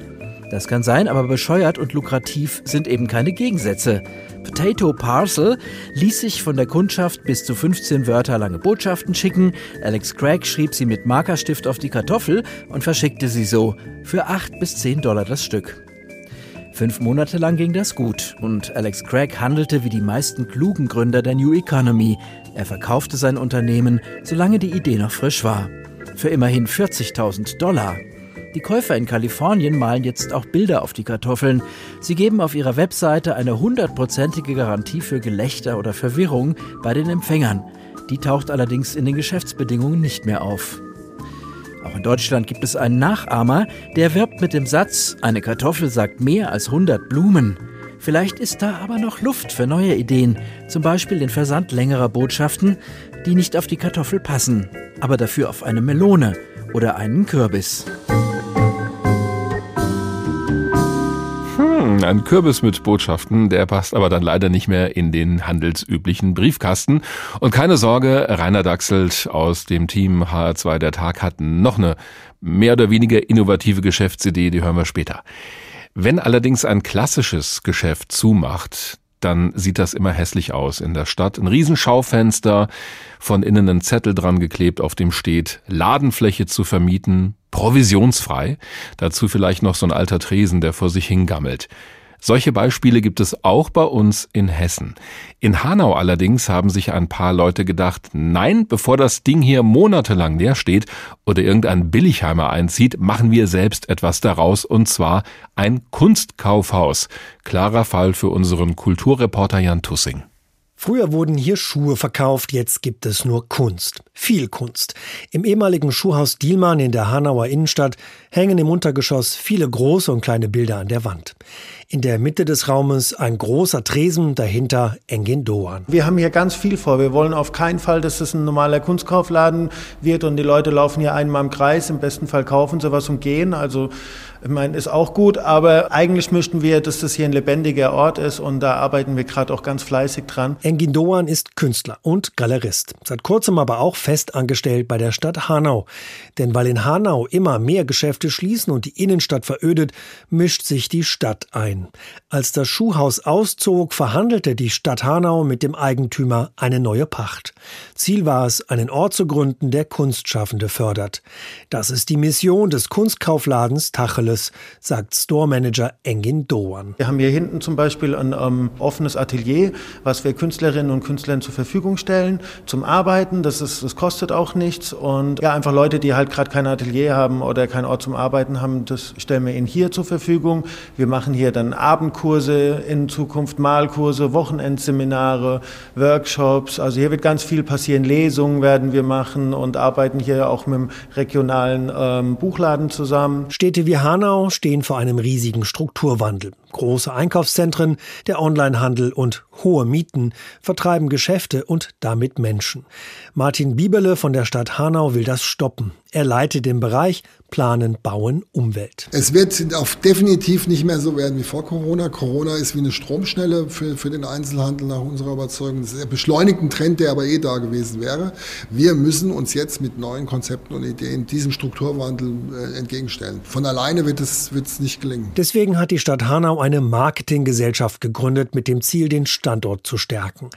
Das kann sein, aber bescheuert und lukrativ sind eben keine Gegensätze. Potato Parcel ließ sich von der Kundschaft bis zu 15 Wörter lange Botschaften schicken. Alex Craig schrieb sie mit Markerstift auf die Kartoffel und verschickte sie so für 8 bis 10 Dollar das Stück. Fünf Monate lang ging das gut und Alex Craig handelte wie die meisten klugen Gründer der New Economy. Er verkaufte sein Unternehmen, solange die Idee noch frisch war. Für immerhin 40.000 Dollar. Die Käufer in Kalifornien malen jetzt auch Bilder auf die Kartoffeln. Sie geben auf ihrer Webseite eine hundertprozentige Garantie für Gelächter oder Verwirrung bei den Empfängern. Die taucht allerdings in den Geschäftsbedingungen nicht mehr auf. Auch in Deutschland gibt es einen Nachahmer, der wirbt mit dem Satz, eine Kartoffel sagt mehr als 100 Blumen. Vielleicht ist da aber noch Luft für neue Ideen, zum Beispiel den Versand längerer Botschaften, die nicht auf die Kartoffel passen, aber dafür auf eine Melone oder einen Kürbis. Ein Kürbis mit Botschaften, der passt aber dann leider nicht mehr in den handelsüblichen Briefkasten. Und keine Sorge, Rainer Dachselt aus dem Team HR2 der Tag hat noch eine mehr oder weniger innovative Geschäftsidee, die hören wir später. Wenn allerdings ein klassisches Geschäft zumacht, dann sieht das immer hässlich aus in der Stadt. Ein Riesenschaufenster, von innen ein Zettel dran geklebt, auf dem steht Ladenfläche zu vermieten, provisionsfrei. Dazu vielleicht noch so ein alter Tresen, der vor sich hingammelt. Solche Beispiele gibt es auch bei uns in Hessen. In Hanau allerdings haben sich ein paar Leute gedacht, nein, bevor das Ding hier monatelang leer steht oder irgendein Billigheimer einzieht, machen wir selbst etwas daraus und zwar ein Kunstkaufhaus. Klarer Fall für unseren Kulturreporter Jan Tussing. Früher wurden hier Schuhe verkauft, jetzt gibt es nur Kunst. Viel Kunst. Im ehemaligen Schuhhaus Dielmann in der Hanauer Innenstadt hängen im Untergeschoss viele große und kleine Bilder an der Wand. In der Mitte des Raumes ein großer Tresen, dahinter Engin Doan. Wir haben hier ganz viel vor. Wir wollen auf keinen Fall, dass es ein normaler Kunstkaufladen wird und die Leute laufen hier einmal im Kreis. Im besten Fall kaufen sie was und gehen. Also, ich meine, ist auch gut, aber eigentlich möchten wir, dass das hier ein lebendiger Ort ist und da arbeiten wir gerade auch ganz fleißig dran. Engin Doan ist Künstler und Galerist. Seit kurzem aber auch fest angestellt bei der Stadt Hanau. Denn weil in Hanau immer mehr Geschäfte schließen und die Innenstadt verödet, mischt sich die Stadt ein. Als das Schuhhaus auszog, verhandelte die Stadt Hanau mit dem Eigentümer eine neue Pacht. Ziel war es, einen Ort zu gründen, der Kunstschaffende fördert. Das ist die Mission des Kunstkaufladens Tacheles, sagt Storemanager Engin Doan. Wir haben hier hinten zum Beispiel ein ähm, offenes Atelier, was wir Künstlerinnen und Künstlern zur Verfügung stellen zum Arbeiten. Das, ist, das kostet auch nichts. Und ja, einfach Leute, die halt gerade kein Atelier haben oder keinen Ort zum Arbeiten haben, das stellen wir ihnen hier zur Verfügung. Wir machen hier dann Abendkurse, in Zukunft Malkurse, Wochenendseminare, Workshops. Also hier wird ganz viel passieren. Lesungen werden wir machen und arbeiten hier auch mit dem regionalen ähm, Buchladen zusammen. Städte wie Hanau stehen vor einem riesigen Strukturwandel. Große Einkaufszentren, der Onlinehandel und hohe Mieten vertreiben Geschäfte und damit Menschen. Martin Bieberle von der Stadt Hanau will das stoppen. Er leitet den Bereich Planen, Bauen, Umwelt. Es wird auf definitiv nicht mehr so werden wie vor Corona. Corona ist wie eine Stromschnelle für, für den Einzelhandel nach unserer Überzeugung. Das ist ein beschleunigten Trend, der aber eh da gewesen wäre. Wir müssen uns jetzt mit neuen Konzepten und Ideen diesem Strukturwandel äh, entgegenstellen. Von alleine wird es, wird es nicht gelingen. Deswegen hat die Stadt Hanau eine Marketinggesellschaft gegründet mit dem Ziel, den Standort zu stärken.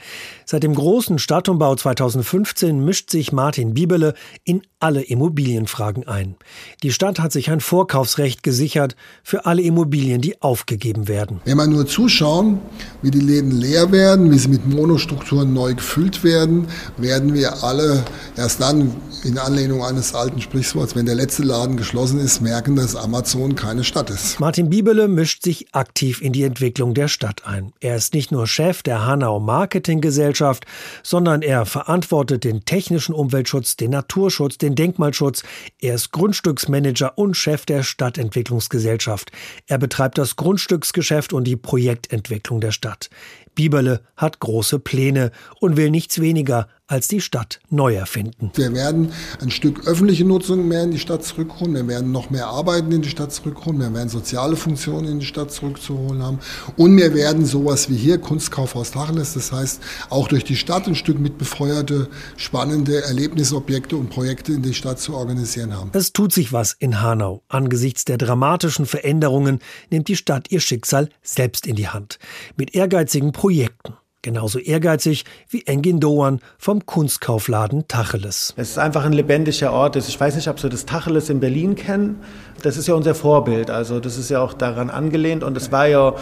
Seit dem großen Stadtumbau 2015 mischt sich Martin Bibele in alle Immobilienfragen ein. Die Stadt hat sich ein Vorkaufsrecht gesichert für alle Immobilien, die aufgegeben werden. Wenn wir nur zuschauen, wie die Läden leer werden, wie sie mit Monostrukturen neu gefüllt werden, werden wir alle erst dann in Anlehnung eines alten Sprichworts, wenn der letzte Laden geschlossen ist, merken, dass Amazon keine Stadt ist. Martin Bibele mischt sich aktiv in die Entwicklung der Stadt ein. Er ist nicht nur Chef der Hanau Marketinggesellschaft, sondern er verantwortet den technischen Umweltschutz, den Naturschutz, den Denkmalschutz. Er ist Grundstücksmanager und Chef der Stadtentwicklungsgesellschaft. Er betreibt das Grundstücksgeschäft und die Projektentwicklung der Stadt. Bieberle hat große Pläne und will nichts weniger als die Stadt neu erfinden. Wir werden ein Stück öffentliche Nutzung mehr in die Stadt zurückholen. Wir werden noch mehr Arbeiten in die Stadt zurückholen. Wir werden soziale Funktionen in die Stadt zurückzuholen haben. Und wir werden sowas wie hier Kunstkaufhaus Tacheles, das heißt auch durch die Stadt ein Stück mit befeuerte, spannende Erlebnisobjekte und Projekte in die Stadt zu organisieren haben. Es tut sich was in Hanau. Angesichts der dramatischen Veränderungen nimmt die Stadt ihr Schicksal selbst in die Hand. Mit ehrgeizigen Projekten. Genauso ehrgeizig wie Engin Doan vom Kunstkaufladen Tacheles. Es ist einfach ein lebendiger Ort. Ich weiß nicht, ob Sie das Tacheles in Berlin kennen. Das ist ja unser Vorbild. Also das ist ja auch daran angelehnt. Und es war ja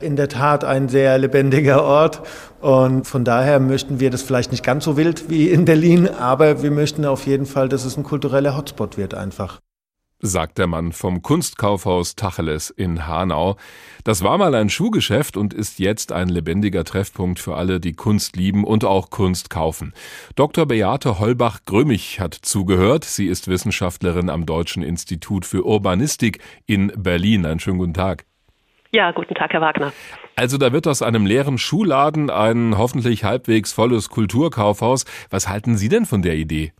in der Tat ein sehr lebendiger Ort. Und von daher möchten wir das vielleicht nicht ganz so wild wie in Berlin, aber wir möchten auf jeden Fall, dass es ein kultureller Hotspot wird einfach sagt der Mann vom Kunstkaufhaus Tacheles in Hanau. Das war mal ein Schuhgeschäft und ist jetzt ein lebendiger Treffpunkt für alle, die Kunst lieben und auch Kunst kaufen. Dr. Beate Holbach-Grömich hat zugehört. Sie ist Wissenschaftlerin am Deutschen Institut für Urbanistik in Berlin. Einen schönen guten Tag. Ja, guten Tag, Herr Wagner. Also da wird aus einem leeren Schuhladen ein hoffentlich halbwegs volles Kulturkaufhaus. Was halten Sie denn von der Idee?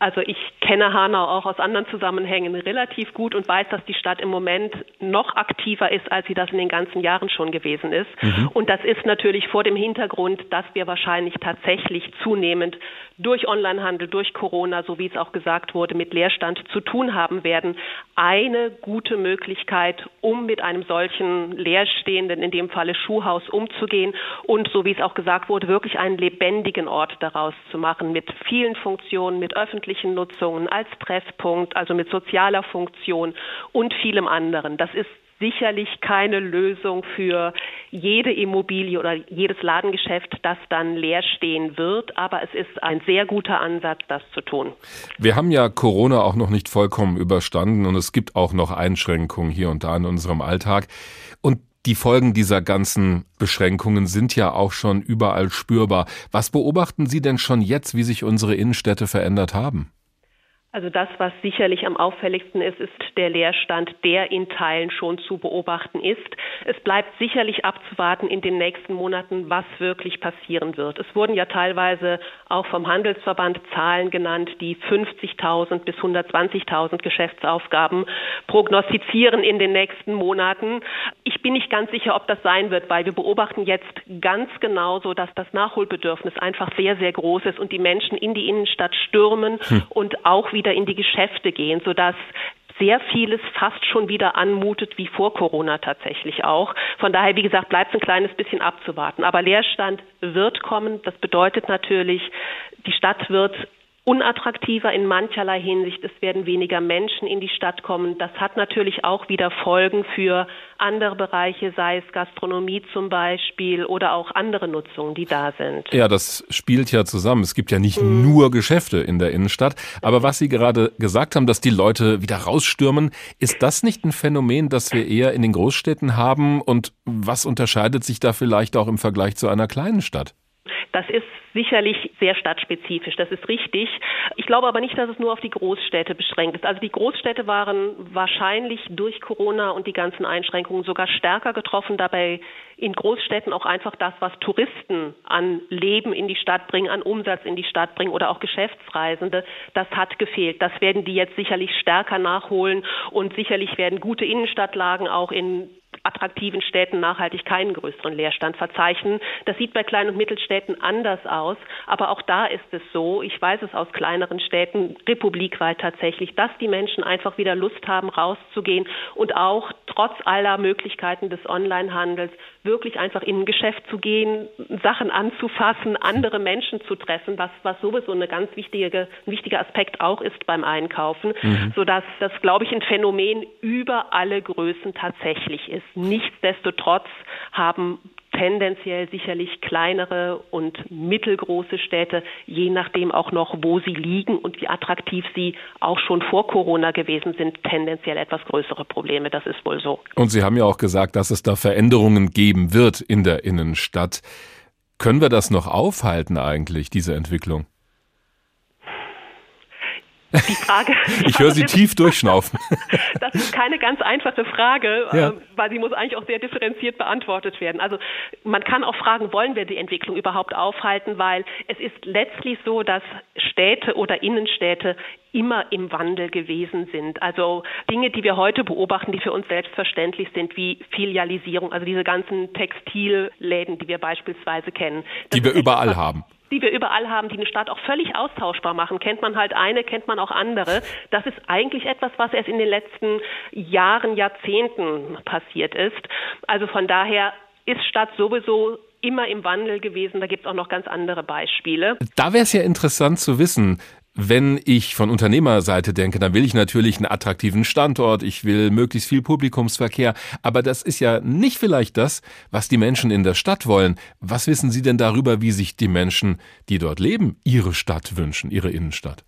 Also ich kenne Hanau auch aus anderen Zusammenhängen relativ gut und weiß, dass die Stadt im Moment noch aktiver ist, als sie das in den ganzen Jahren schon gewesen ist. Mhm. Und das ist natürlich vor dem Hintergrund, dass wir wahrscheinlich tatsächlich zunehmend durch Onlinehandel, durch Corona, so wie es auch gesagt wurde, mit Leerstand zu tun haben werden. Eine gute Möglichkeit, um mit einem solchen leerstehenden, in dem Falle Schuhhaus, umzugehen und, so wie es auch gesagt wurde, wirklich einen lebendigen Ort daraus zu machen, mit vielen Funktionen, mit öffentlichen Nutzungen, als Treffpunkt, also mit sozialer Funktion und vielem anderen. Das ist sicherlich keine Lösung für jede Immobilie oder jedes Ladengeschäft, das dann leer stehen wird, aber es ist ein sehr guter Ansatz, das zu tun. Wir haben ja Corona auch noch nicht vollkommen überstanden und es gibt auch noch Einschränkungen hier und da in unserem Alltag. Und Die Folgen dieser ganzen Beschränkungen sind ja auch schon überall spürbar. Was beobachten Sie denn schon jetzt, wie sich unsere Innenstädte verändert haben? Also das, was sicherlich am auffälligsten ist, ist der Leerstand, der in Teilen schon zu beobachten ist. Es bleibt sicherlich abzuwarten in den nächsten Monaten, was wirklich passieren wird. Es wurden ja teilweise auch vom Handelsverband Zahlen genannt, die 50.000 bis 120.000 Geschäftsaufgaben prognostizieren in den nächsten Monaten. Ich bin nicht ganz sicher, ob das sein wird, weil wir beobachten jetzt ganz genauso, dass das Nachholbedürfnis einfach sehr, sehr groß ist und die Menschen in die Innenstadt stürmen hm. und auch wieder wieder in die Geschäfte gehen, sodass sehr vieles fast schon wieder anmutet wie vor Corona tatsächlich auch. Von daher, wie gesagt, bleibt es ein kleines bisschen abzuwarten. Aber Leerstand wird kommen. Das bedeutet natürlich, die Stadt wird unattraktiver in mancherlei Hinsicht. Es werden weniger Menschen in die Stadt kommen. Das hat natürlich auch wieder Folgen für andere Bereiche, sei es Gastronomie zum Beispiel oder auch andere Nutzungen, die da sind. Ja, das spielt ja zusammen. Es gibt ja nicht mhm. nur Geschäfte in der Innenstadt. Aber was Sie gerade gesagt haben, dass die Leute wieder rausstürmen, ist das nicht ein Phänomen, das wir eher in den Großstädten haben? Und was unterscheidet sich da vielleicht auch im Vergleich zu einer kleinen Stadt? Das ist sicherlich sehr stadtspezifisch, das ist richtig. Ich glaube aber nicht, dass es nur auf die Großstädte beschränkt ist. Also die Großstädte waren wahrscheinlich durch Corona und die ganzen Einschränkungen sogar stärker getroffen. Dabei in Großstädten auch einfach das, was Touristen an Leben in die Stadt bringen, an Umsatz in die Stadt bringen oder auch Geschäftsreisende, das hat gefehlt. Das werden die jetzt sicherlich stärker nachholen und sicherlich werden gute Innenstadtlagen auch in attraktiven Städten nachhaltig keinen größeren Leerstand verzeichnen. Das sieht bei kleinen und Mittelstädten anders aus, aber auch da ist es so, ich weiß es aus kleineren Städten republikweit tatsächlich, dass die Menschen einfach wieder Lust haben, rauszugehen und auch trotz aller Möglichkeiten des Onlinehandels wirklich einfach in ein Geschäft zu gehen, Sachen anzufassen, andere Menschen zu treffen, was, was sowieso eine ganz wichtige, ein wichtiger Aspekt auch ist beim Einkaufen, mhm. sodass das, glaube ich, ein Phänomen über alle Größen tatsächlich ist. Nichtsdestotrotz haben tendenziell sicherlich kleinere und mittelgroße Städte, je nachdem auch noch, wo sie liegen und wie attraktiv sie auch schon vor Corona gewesen sind, tendenziell etwas größere Probleme. Das ist wohl so. Und Sie haben ja auch gesagt, dass es da Veränderungen geben wird in der Innenstadt. Können wir das noch aufhalten eigentlich, diese Entwicklung? Die Frage. ich höre Sie tief durchschnaufen. Das ist keine ganz einfache Frage, ja. Ähm, weil sie muss eigentlich auch sehr differenziert beantwortet werden. Also man kann auch fragen, wollen wir die Entwicklung überhaupt aufhalten, weil es ist letztlich so, dass Städte oder Innenstädte immer im Wandel gewesen sind. Also Dinge, die wir heute beobachten, die für uns selbstverständlich sind, wie Filialisierung, also diese ganzen Textilläden, die wir beispielsweise kennen. Die wir überall haben die wir überall haben, die eine Stadt auch völlig austauschbar machen. Kennt man halt eine, kennt man auch andere. Das ist eigentlich etwas, was erst in den letzten Jahren, Jahrzehnten passiert ist. Also von daher ist Stadt sowieso immer im Wandel gewesen. Da gibt es auch noch ganz andere Beispiele. Da wäre es ja interessant zu wissen, wenn ich von Unternehmerseite denke, dann will ich natürlich einen attraktiven Standort, ich will möglichst viel Publikumsverkehr, aber das ist ja nicht vielleicht das, was die Menschen in der Stadt wollen. Was wissen Sie denn darüber, wie sich die Menschen, die dort leben, ihre Stadt wünschen, ihre Innenstadt?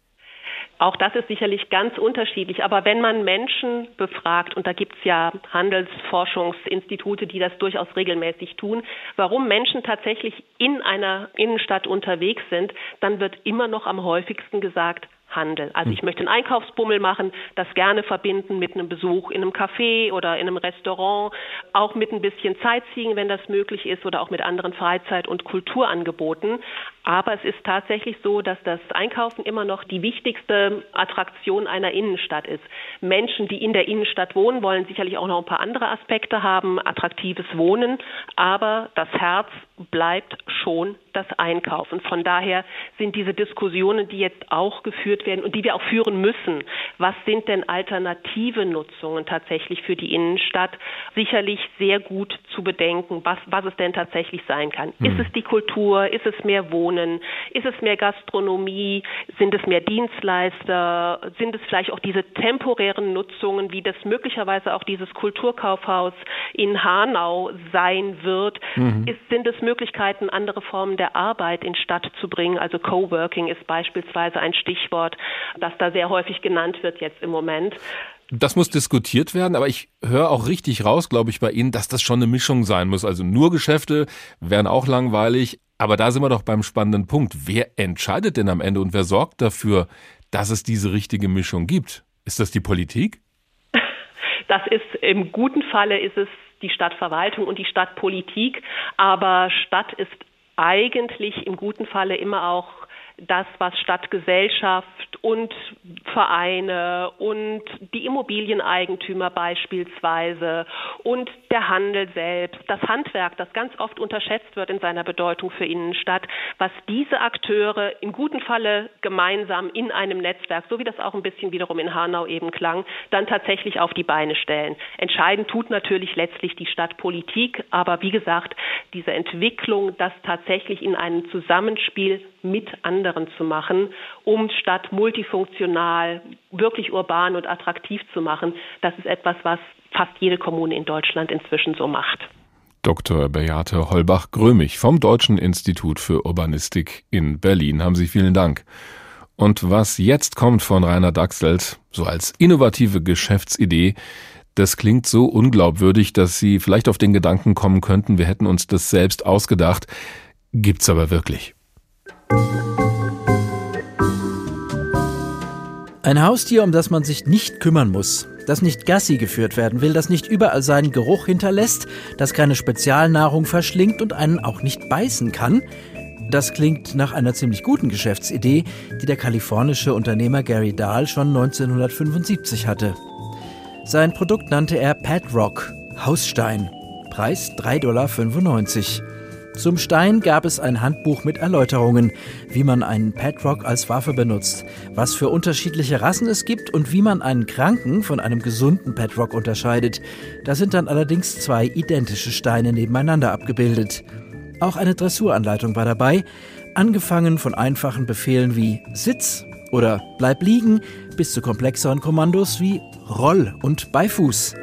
Auch das ist sicherlich ganz unterschiedlich. Aber wenn man Menschen befragt, und da gibt es ja Handelsforschungsinstitute, die das durchaus regelmäßig tun, warum Menschen tatsächlich in einer Innenstadt unterwegs sind, dann wird immer noch am häufigsten gesagt, Handel. Also hm. ich möchte einen Einkaufsbummel machen, das gerne verbinden mit einem Besuch in einem Café oder in einem Restaurant, auch mit ein bisschen Sightseeing, wenn das möglich ist, oder auch mit anderen Freizeit- und Kulturangeboten. Aber es ist tatsächlich so, dass das Einkaufen immer noch die wichtigste Attraktion einer Innenstadt ist. Menschen, die in der Innenstadt wohnen, wollen sicherlich auch noch ein paar andere Aspekte haben, attraktives Wohnen, aber das Herz bleibt schon das Einkaufen. Von daher sind diese Diskussionen, die jetzt auch geführt werden und die wir auch führen müssen, was sind denn alternative Nutzungen tatsächlich für die Innenstadt, sicherlich sehr gut zu bedenken, was, was es denn tatsächlich sein kann. Mhm. Ist es die Kultur? Ist es mehr Wohnen? Ist es mehr Gastronomie? Sind es mehr Dienstleister? Sind es vielleicht auch diese temporären Nutzungen, wie das möglicherweise auch dieses Kulturkaufhaus in Hanau sein wird? Mhm. Ist, sind es Möglichkeiten, andere Formen der Arbeit in Stadt zu bringen. Also Coworking ist beispielsweise ein Stichwort, das da sehr häufig genannt wird jetzt im Moment. Das muss diskutiert werden, aber ich höre auch richtig raus, glaube ich, bei Ihnen, dass das schon eine Mischung sein muss. Also nur Geschäfte wären auch langweilig, aber da sind wir doch beim spannenden Punkt. Wer entscheidet denn am Ende und wer sorgt dafür, dass es diese richtige Mischung gibt? Ist das die Politik? Das ist im guten Falle ist es die Stadtverwaltung und die Stadtpolitik, aber Stadt ist eigentlich im guten Falle immer auch das, was Stadtgesellschaft und Vereine und die Immobilieneigentümer beispielsweise und der Handel selbst, das Handwerk, das ganz oft unterschätzt wird in seiner Bedeutung für Innenstadt, was diese Akteure im guten Falle gemeinsam in einem Netzwerk, so wie das auch ein bisschen wiederum in Hanau eben klang, dann tatsächlich auf die Beine stellen. Entscheidend tut natürlich letztlich die Stadtpolitik, aber wie gesagt, diese Entwicklung, das tatsächlich in einem Zusammenspiel mit anderen zu machen, um Stadt multifunktional, wirklich urban und attraktiv zu machen. Das ist etwas, was fast jede Kommune in Deutschland inzwischen so macht. Dr. Beate Holbach-Grömig vom Deutschen Institut für Urbanistik in Berlin. Haben Sie vielen Dank. Und was jetzt kommt von Rainer Dachselt, so als innovative Geschäftsidee, das klingt so unglaubwürdig, dass Sie vielleicht auf den Gedanken kommen könnten, wir hätten uns das selbst ausgedacht. Gibt's aber wirklich. Ein Haustier, um das man sich nicht kümmern muss, das nicht Gassi geführt werden will, das nicht überall seinen Geruch hinterlässt, das keine Spezialnahrung verschlingt und einen auch nicht beißen kann. Das klingt nach einer ziemlich guten Geschäftsidee, die der kalifornische Unternehmer Gary Dahl schon 1975 hatte. Sein Produkt nannte er Pet Rock, Hausstein. Preis 3,95 Dollar. Zum Stein gab es ein Handbuch mit Erläuterungen, wie man einen Petrock als Waffe benutzt, was für unterschiedliche Rassen es gibt und wie man einen kranken von einem gesunden Petrock unterscheidet. Da sind dann allerdings zwei identische Steine nebeneinander abgebildet. Auch eine Dressuranleitung war dabei, angefangen von einfachen Befehlen wie Sitz oder Bleib liegen bis zu komplexeren Kommandos wie Roll und Beifuß.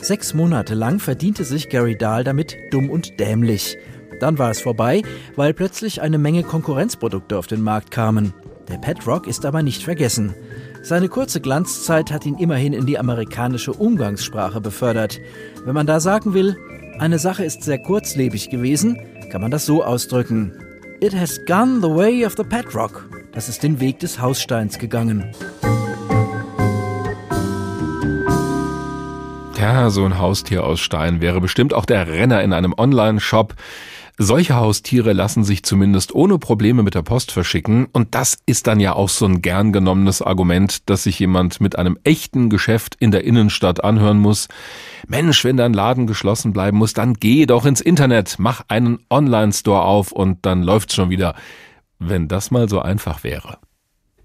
Sechs Monate lang verdiente sich Gary Dahl damit dumm und dämlich. Dann war es vorbei, weil plötzlich eine Menge Konkurrenzprodukte auf den Markt kamen. Der Pet Rock ist aber nicht vergessen. Seine kurze Glanzzeit hat ihn immerhin in die amerikanische Umgangssprache befördert. Wenn man da sagen will, eine Sache ist sehr kurzlebig gewesen, kann man das so ausdrücken. It has gone the way of the Pet Rock. Das ist den Weg des Haussteins gegangen. Ja, so ein Haustier aus Stein wäre bestimmt auch der Renner in einem Online-Shop. Solche Haustiere lassen sich zumindest ohne Probleme mit der Post verschicken und das ist dann ja auch so ein gern genommenes Argument, dass sich jemand mit einem echten Geschäft in der Innenstadt anhören muss. Mensch, wenn dein Laden geschlossen bleiben muss, dann geh doch ins Internet, mach einen Online-Store auf und dann läuft's schon wieder. Wenn das mal so einfach wäre.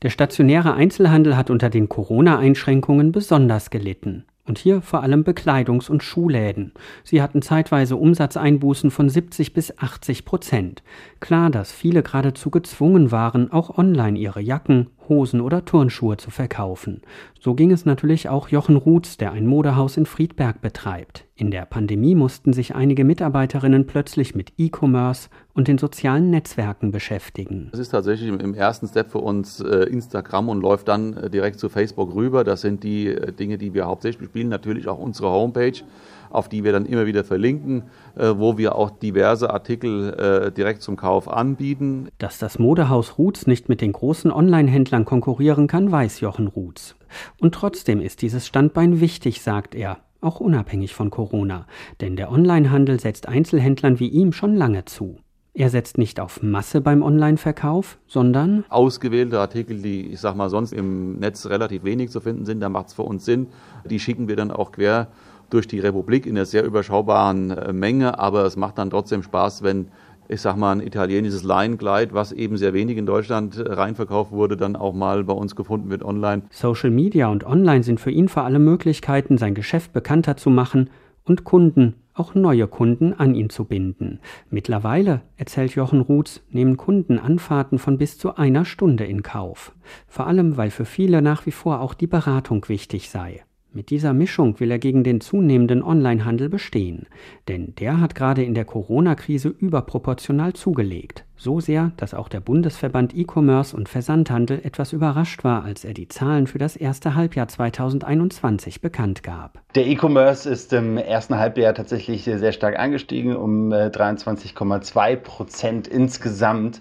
Der stationäre Einzelhandel hat unter den Corona-Einschränkungen besonders gelitten. Und hier vor allem Bekleidungs- und Schuhläden. Sie hatten zeitweise Umsatzeinbußen von 70 bis 80 Prozent. Klar, dass viele geradezu gezwungen waren, auch online ihre Jacken, Hosen oder Turnschuhe zu verkaufen. So ging es natürlich auch Jochen Ruths, der ein Modehaus in Friedberg betreibt. In der Pandemie mussten sich einige Mitarbeiterinnen plötzlich mit E-Commerce und den sozialen Netzwerken beschäftigen. Das ist tatsächlich im ersten Step für uns äh, Instagram und läuft dann äh, direkt zu Facebook rüber. Das sind die äh, Dinge, die wir hauptsächlich bespielen. Natürlich auch unsere Homepage auf die wir dann immer wieder verlinken, äh, wo wir auch diverse Artikel äh, direkt zum Kauf anbieten. Dass das Modehaus Ruths nicht mit den großen Online-Händlern konkurrieren kann, weiß Jochen Ruths. Und trotzdem ist dieses Standbein wichtig, sagt er auch unabhängig von Corona. Denn der Onlinehandel setzt Einzelhändlern wie ihm schon lange zu. Er setzt nicht auf Masse beim Online-Verkauf, sondern ausgewählte Artikel, die ich sag mal sonst im Netz relativ wenig zu finden sind, da macht es für uns Sinn. Die schicken wir dann auch quer durch die Republik in einer sehr überschaubaren äh, Menge, aber es macht dann trotzdem Spaß, wenn ich sag mal, ein italienisches Laiengleit, was eben sehr wenig in Deutschland äh, reinverkauft wurde, dann auch mal bei uns gefunden wird online. Social Media und Online sind für ihn vor allem Möglichkeiten, sein Geschäft bekannter zu machen und Kunden, auch neue Kunden an ihn zu binden. Mittlerweile, erzählt Jochen Ruths, nehmen Kunden Anfahrten von bis zu einer Stunde in Kauf. Vor allem, weil für viele nach wie vor auch die Beratung wichtig sei. Mit dieser Mischung will er gegen den zunehmenden Onlinehandel bestehen. Denn der hat gerade in der Corona-Krise überproportional zugelegt. So sehr, dass auch der Bundesverband E-Commerce und Versandhandel etwas überrascht war, als er die Zahlen für das erste Halbjahr 2021 bekannt gab. Der E-Commerce ist im ersten Halbjahr tatsächlich sehr stark angestiegen, um 23,2 äh, Prozent insgesamt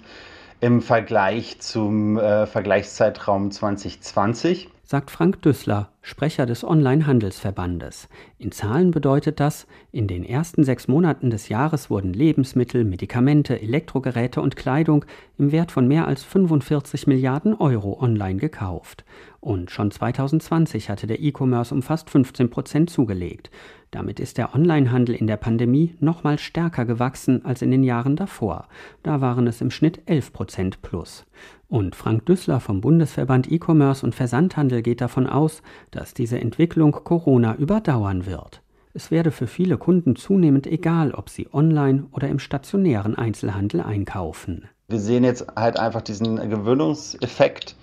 im Vergleich zum äh, Vergleichszeitraum 2020 sagt Frank Düssler, Sprecher des Online-Handelsverbandes. In Zahlen bedeutet das, in den ersten sechs Monaten des Jahres wurden Lebensmittel, Medikamente, Elektrogeräte und Kleidung im Wert von mehr als 45 Milliarden Euro online gekauft. Und schon 2020 hatte der E-Commerce um fast 15 Prozent zugelegt. Damit ist der Onlinehandel in der Pandemie noch mal stärker gewachsen als in den Jahren davor. Da waren es im Schnitt 11 Prozent plus. Und Frank Düssler vom Bundesverband E-Commerce und Versandhandel geht davon aus, dass diese Entwicklung Corona überdauern wird. Es werde für viele Kunden zunehmend egal, ob sie online oder im stationären Einzelhandel einkaufen. Wir sehen jetzt halt einfach diesen Gewöhnungseffekt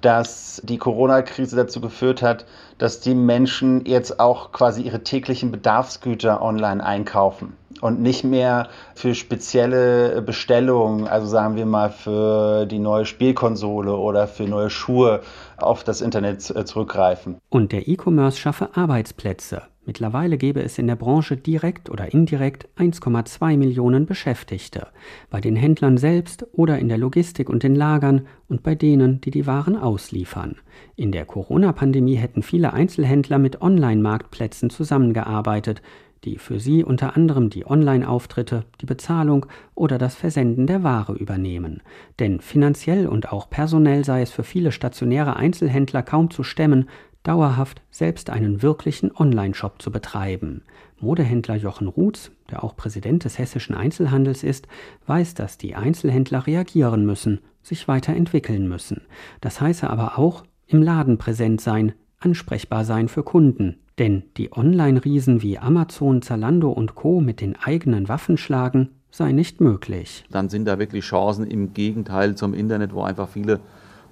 dass die Corona-Krise dazu geführt hat, dass die Menschen jetzt auch quasi ihre täglichen Bedarfsgüter online einkaufen und nicht mehr für spezielle Bestellungen, also sagen wir mal für die neue Spielkonsole oder für neue Schuhe auf das Internet zurückgreifen. Und der E-Commerce schaffe Arbeitsplätze. Mittlerweile gäbe es in der Branche direkt oder indirekt 1,2 Millionen Beschäftigte, bei den Händlern selbst oder in der Logistik und den Lagern und bei denen, die die Waren ausliefern. In der Corona-Pandemie hätten viele Einzelhändler mit Online-Marktplätzen zusammengearbeitet, die für sie unter anderem die Online-Auftritte, die Bezahlung oder das Versenden der Ware übernehmen. Denn finanziell und auch personell sei es für viele stationäre Einzelhändler kaum zu stemmen, dauerhaft selbst einen wirklichen Online-Shop zu betreiben. Modehändler Jochen Ruths, der auch Präsident des hessischen Einzelhandels ist, weiß, dass die Einzelhändler reagieren müssen, sich weiterentwickeln müssen. Das heiße aber auch im Laden präsent sein, ansprechbar sein für Kunden. Denn die Online-Riesen wie Amazon, Zalando und Co. mit den eigenen Waffen schlagen, sei nicht möglich. Dann sind da wirklich Chancen im Gegenteil zum Internet, wo einfach viele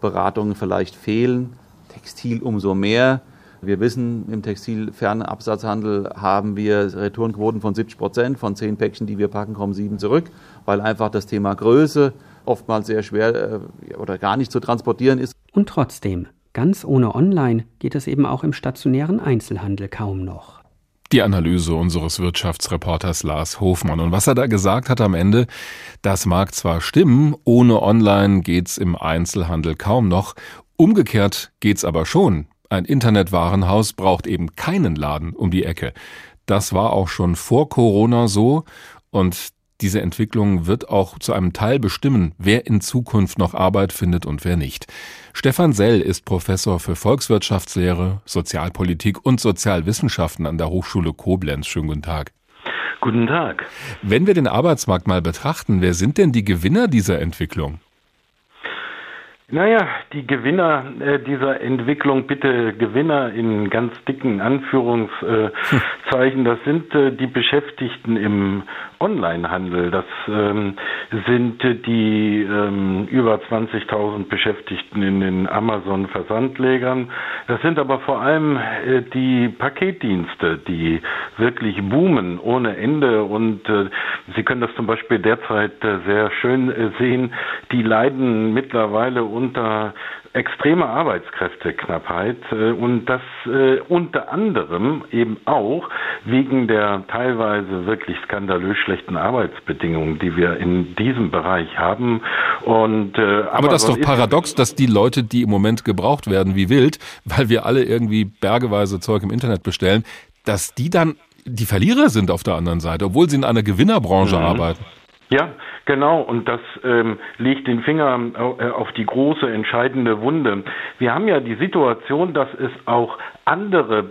Beratungen vielleicht fehlen Textil umso mehr. Wir wissen, im Textilfernabsatzhandel haben wir Returnquoten von 70 Prozent. Von zehn Päckchen, die wir packen, kommen sieben zurück, weil einfach das Thema Größe oftmals sehr schwer äh, oder gar nicht zu transportieren ist. Und trotzdem, ganz ohne Online geht es eben auch im stationären Einzelhandel kaum noch. Die Analyse unseres Wirtschaftsreporters Lars Hofmann. Und was er da gesagt hat am Ende, das mag zwar stimmen, ohne Online geht's im Einzelhandel kaum noch. Umgekehrt geht's aber schon. Ein Internetwarenhaus braucht eben keinen Laden um die Ecke. Das war auch schon vor Corona so und diese Entwicklung wird auch zu einem Teil bestimmen, wer in Zukunft noch Arbeit findet und wer nicht. Stefan Sell ist Professor für Volkswirtschaftslehre, Sozialpolitik und Sozialwissenschaften an der Hochschule Koblenz. Schönen guten Tag. Guten Tag. Wenn wir den Arbeitsmarkt mal betrachten, wer sind denn die Gewinner dieser Entwicklung? Naja, die Gewinner äh, dieser Entwicklung, bitte Gewinner in ganz dicken Anführungszeichen, das sind äh, die Beschäftigten im Onlinehandel. Das ähm, sind die ähm, über 20.000 Beschäftigten in den Amazon-Versandlägern. Das sind aber vor allem äh, die Paketdienste, die wirklich boomen ohne Ende. Und Sie können das zum Beispiel derzeit äh, sehr schön äh, sehen. Die leiden mittlerweile unter extreme Arbeitskräfteknappheit äh, und das unter anderem eben auch wegen der teilweise wirklich skandalös schlechten Arbeitsbedingungen, die wir in diesem Bereich haben. Und, aber, aber das ist doch paradox, dass die Leute, die im Moment gebraucht werden wie wild, weil wir alle irgendwie bergeweise Zeug im Internet bestellen, dass die dann die Verlierer sind auf der anderen Seite, obwohl sie in einer Gewinnerbranche mhm. arbeiten. Ja, genau. Und das ähm, legt den Finger äh, auf die große, entscheidende Wunde. Wir haben ja die Situation, dass es auch andere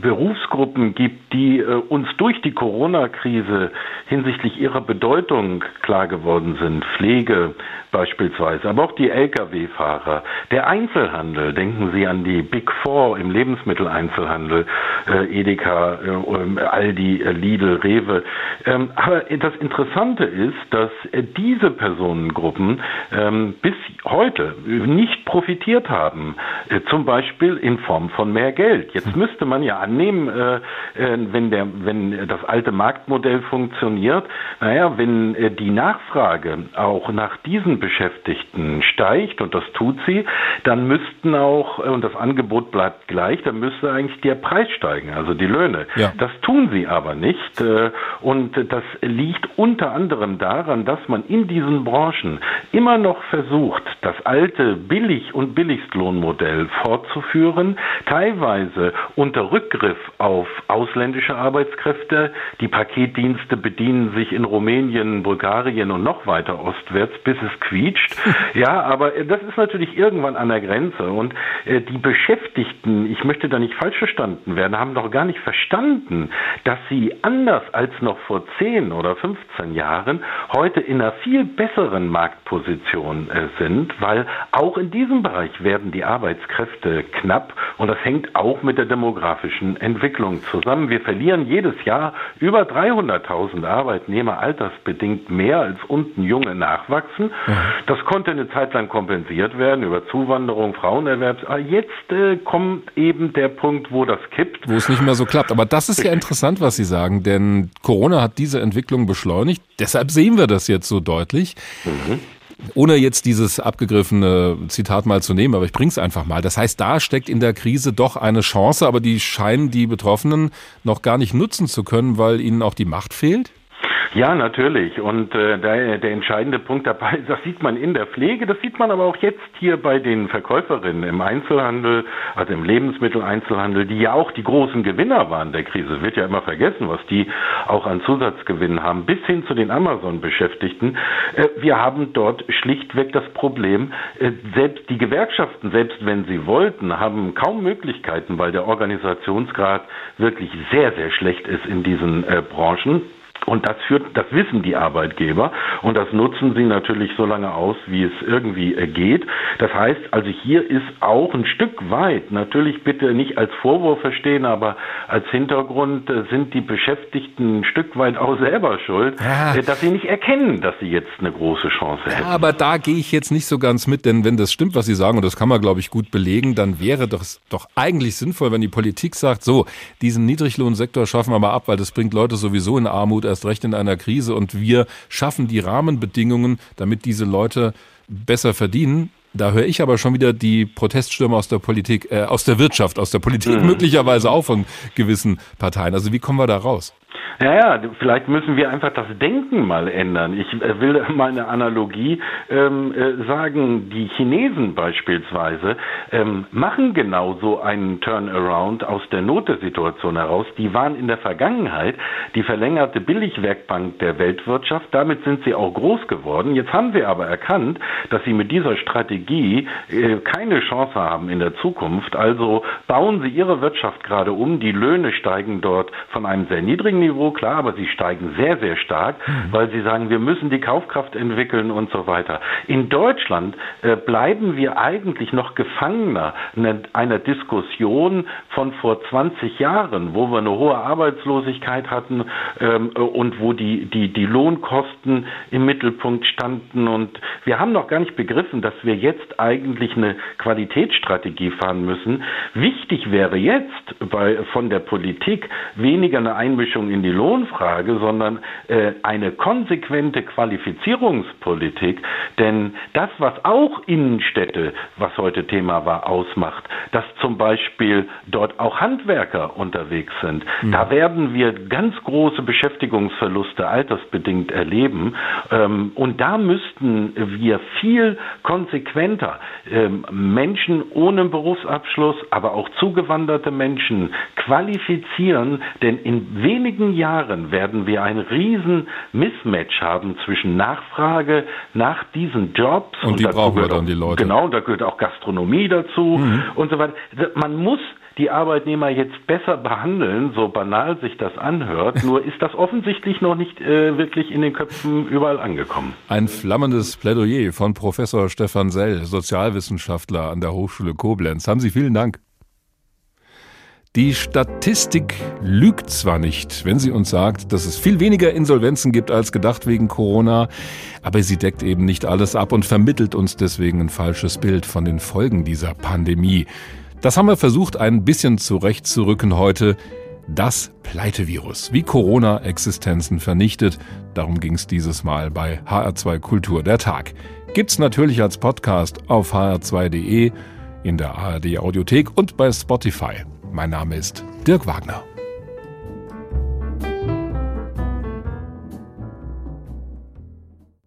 Berufsgruppen gibt, die äh, uns durch die Corona-Krise hinsichtlich ihrer Bedeutung klar geworden sind. Pflege beispielsweise, aber auch die Lkw-Fahrer, der Einzelhandel. Denken Sie an die Big Four im Lebensmitteleinzelhandel, äh, Edeka, äh, Aldi, äh, Lidl, Rewe. Ähm, aber das Interessante ist, dass diese Personengruppen ähm, bis heute nicht profitiert haben, zum Beispiel in Form von mehr Geld. Geld. Jetzt müsste man ja annehmen, äh, äh, wenn, der, wenn das alte Marktmodell funktioniert, naja, wenn äh, die Nachfrage auch nach diesen Beschäftigten steigt, und das tut sie, dann müssten auch, äh, und das Angebot bleibt gleich, dann müsste eigentlich der Preis steigen, also die Löhne. Ja. Das tun sie aber nicht. Äh, und das liegt unter anderem daran, dass man in diesen Branchen immer noch versucht, das alte Billig- und Billigstlohnmodell fortzuführen, teilweise unter Rückgriff auf ausländische Arbeitskräfte. Die Paketdienste bedienen sich in Rumänien, Bulgarien und noch weiter ostwärts, bis es quietscht. Ja, aber das ist natürlich irgendwann an der Grenze. Und äh, die Beschäftigten, ich möchte da nicht falsch verstanden werden, haben noch gar nicht verstanden, dass sie anders als noch vor 10 oder 15 Jahren heute in einer viel besseren Marktposition äh, sind, weil auch in diesem Bereich werden die Arbeitskräfte knapp und das hängt auch mit der demografischen Entwicklung zusammen. Wir verlieren jedes Jahr über 300.000 Arbeitnehmer altersbedingt mehr als unten junge nachwachsen. Das konnte eine Zeit lang kompensiert werden über Zuwanderung, Frauenerwerbs. Aber jetzt äh, kommt eben der Punkt, wo das kippt. Wo es nicht mehr so klappt. Aber das ist ja interessant, was Sie sagen, denn Corona hat diese Entwicklung beschleunigt. Deshalb sehen wir das jetzt so deutlich. Mhm ohne jetzt dieses abgegriffene Zitat mal zu nehmen, aber ich bring's einfach mal. Das heißt, da steckt in der Krise doch eine Chance, aber die scheinen die Betroffenen noch gar nicht nutzen zu können, weil ihnen auch die Macht fehlt? Ja, natürlich. Und äh, der, der entscheidende Punkt dabei, das sieht man in der Pflege, das sieht man aber auch jetzt hier bei den Verkäuferinnen im Einzelhandel, also im Lebensmitteleinzelhandel, die ja auch die großen Gewinner waren der Krise. Wird ja immer vergessen, was die auch an Zusatzgewinnen haben, bis hin zu den Amazon-Beschäftigten. Äh, wir haben dort schlichtweg das Problem, äh, selbst die Gewerkschaften, selbst wenn sie wollten, haben kaum Möglichkeiten, weil der Organisationsgrad wirklich sehr, sehr schlecht ist in diesen äh, Branchen. Und das führt, das wissen die Arbeitgeber und das nutzen sie natürlich so lange aus, wie es irgendwie äh, geht. Das heißt, also hier ist auch ein Stück weit, natürlich bitte nicht als Vorwurf verstehen, aber als Hintergrund äh, sind die Beschäftigten ein Stück weit auch selber schuld, ja. Äh, dass sie nicht erkennen, dass sie jetzt eine große Chance hätten. Ja, aber da gehe ich jetzt nicht so ganz mit, denn wenn das stimmt, was Sie sagen, und das kann man, glaube ich, gut belegen, dann wäre das doch eigentlich sinnvoll, wenn die Politik sagt, so, diesen Niedriglohnsektor schaffen wir mal ab, weil das bringt Leute sowieso in Armut erst recht in einer Krise und wir schaffen die Rahmenbedingungen, damit diese Leute besser verdienen. Da höre ich aber schon wieder die Proteststürme aus der Politik, äh, aus der Wirtschaft, aus der Politik mhm. möglicherweise auch von gewissen Parteien. Also wie kommen wir da raus? Ja, ja, vielleicht müssen wir einfach das Denken mal ändern. Ich äh, will mal eine Analogie ähm, äh, sagen. Die Chinesen beispielsweise ähm, machen genau so einen Turnaround aus der Notesituation heraus. Die waren in der Vergangenheit die verlängerte Billigwerkbank der Weltwirtschaft. Damit sind sie auch groß geworden. Jetzt haben sie aber erkannt, dass sie mit dieser Strategie äh, keine Chance haben in der Zukunft. Also bauen sie ihre Wirtschaft gerade um. Die Löhne steigen dort von einem sehr niedrigen Niveau klar, aber sie steigen sehr, sehr stark, mhm. weil sie sagen, wir müssen die Kaufkraft entwickeln und so weiter. In Deutschland äh, bleiben wir eigentlich noch Gefangener einer Diskussion von vor 20 Jahren, wo wir eine hohe Arbeitslosigkeit hatten ähm, und wo die, die, die Lohnkosten im Mittelpunkt standen. Und wir haben noch gar nicht begriffen, dass wir jetzt eigentlich eine Qualitätsstrategie fahren müssen. Wichtig wäre jetzt bei, von der Politik weniger eine Einmischung in die Lohnfrage, sondern äh, eine konsequente Qualifizierungspolitik. Denn das, was auch Innenstädte, was heute Thema war, ausmacht, dass zum Beispiel dort auch Handwerker unterwegs sind, mhm. da werden wir ganz große Beschäftigungsverluste altersbedingt erleben. Ähm, und da müssten wir viel konsequenter ähm, Menschen ohne Berufsabschluss, aber auch zugewanderte Menschen qualifizieren, denn in wenigen Jahren Jahren werden wir ein riesen Mismatch haben zwischen Nachfrage nach diesen Jobs. Und, und die brauchen wir dann, die Leute. Genau, da gehört auch Gastronomie dazu mhm. und so weiter. Man muss die Arbeitnehmer jetzt besser behandeln, so banal sich das anhört. Nur ist das offensichtlich noch nicht äh, wirklich in den Köpfen überall angekommen. Ein flammendes Plädoyer von Professor Stefan Sell, Sozialwissenschaftler an der Hochschule Koblenz. Haben Sie vielen Dank. Die Statistik lügt zwar nicht, wenn sie uns sagt, dass es viel weniger Insolvenzen gibt als gedacht wegen Corona, aber sie deckt eben nicht alles ab und vermittelt uns deswegen ein falsches Bild von den Folgen dieser Pandemie. Das haben wir versucht, ein bisschen zurechtzurücken heute. Das Pleitevirus, wie Corona Existenzen vernichtet. Darum ging es dieses Mal bei HR2 Kultur der Tag. Gibt's natürlich als Podcast auf hr2.de, in der ARD Audiothek und bei Spotify. Mein Name ist Dirk Wagner.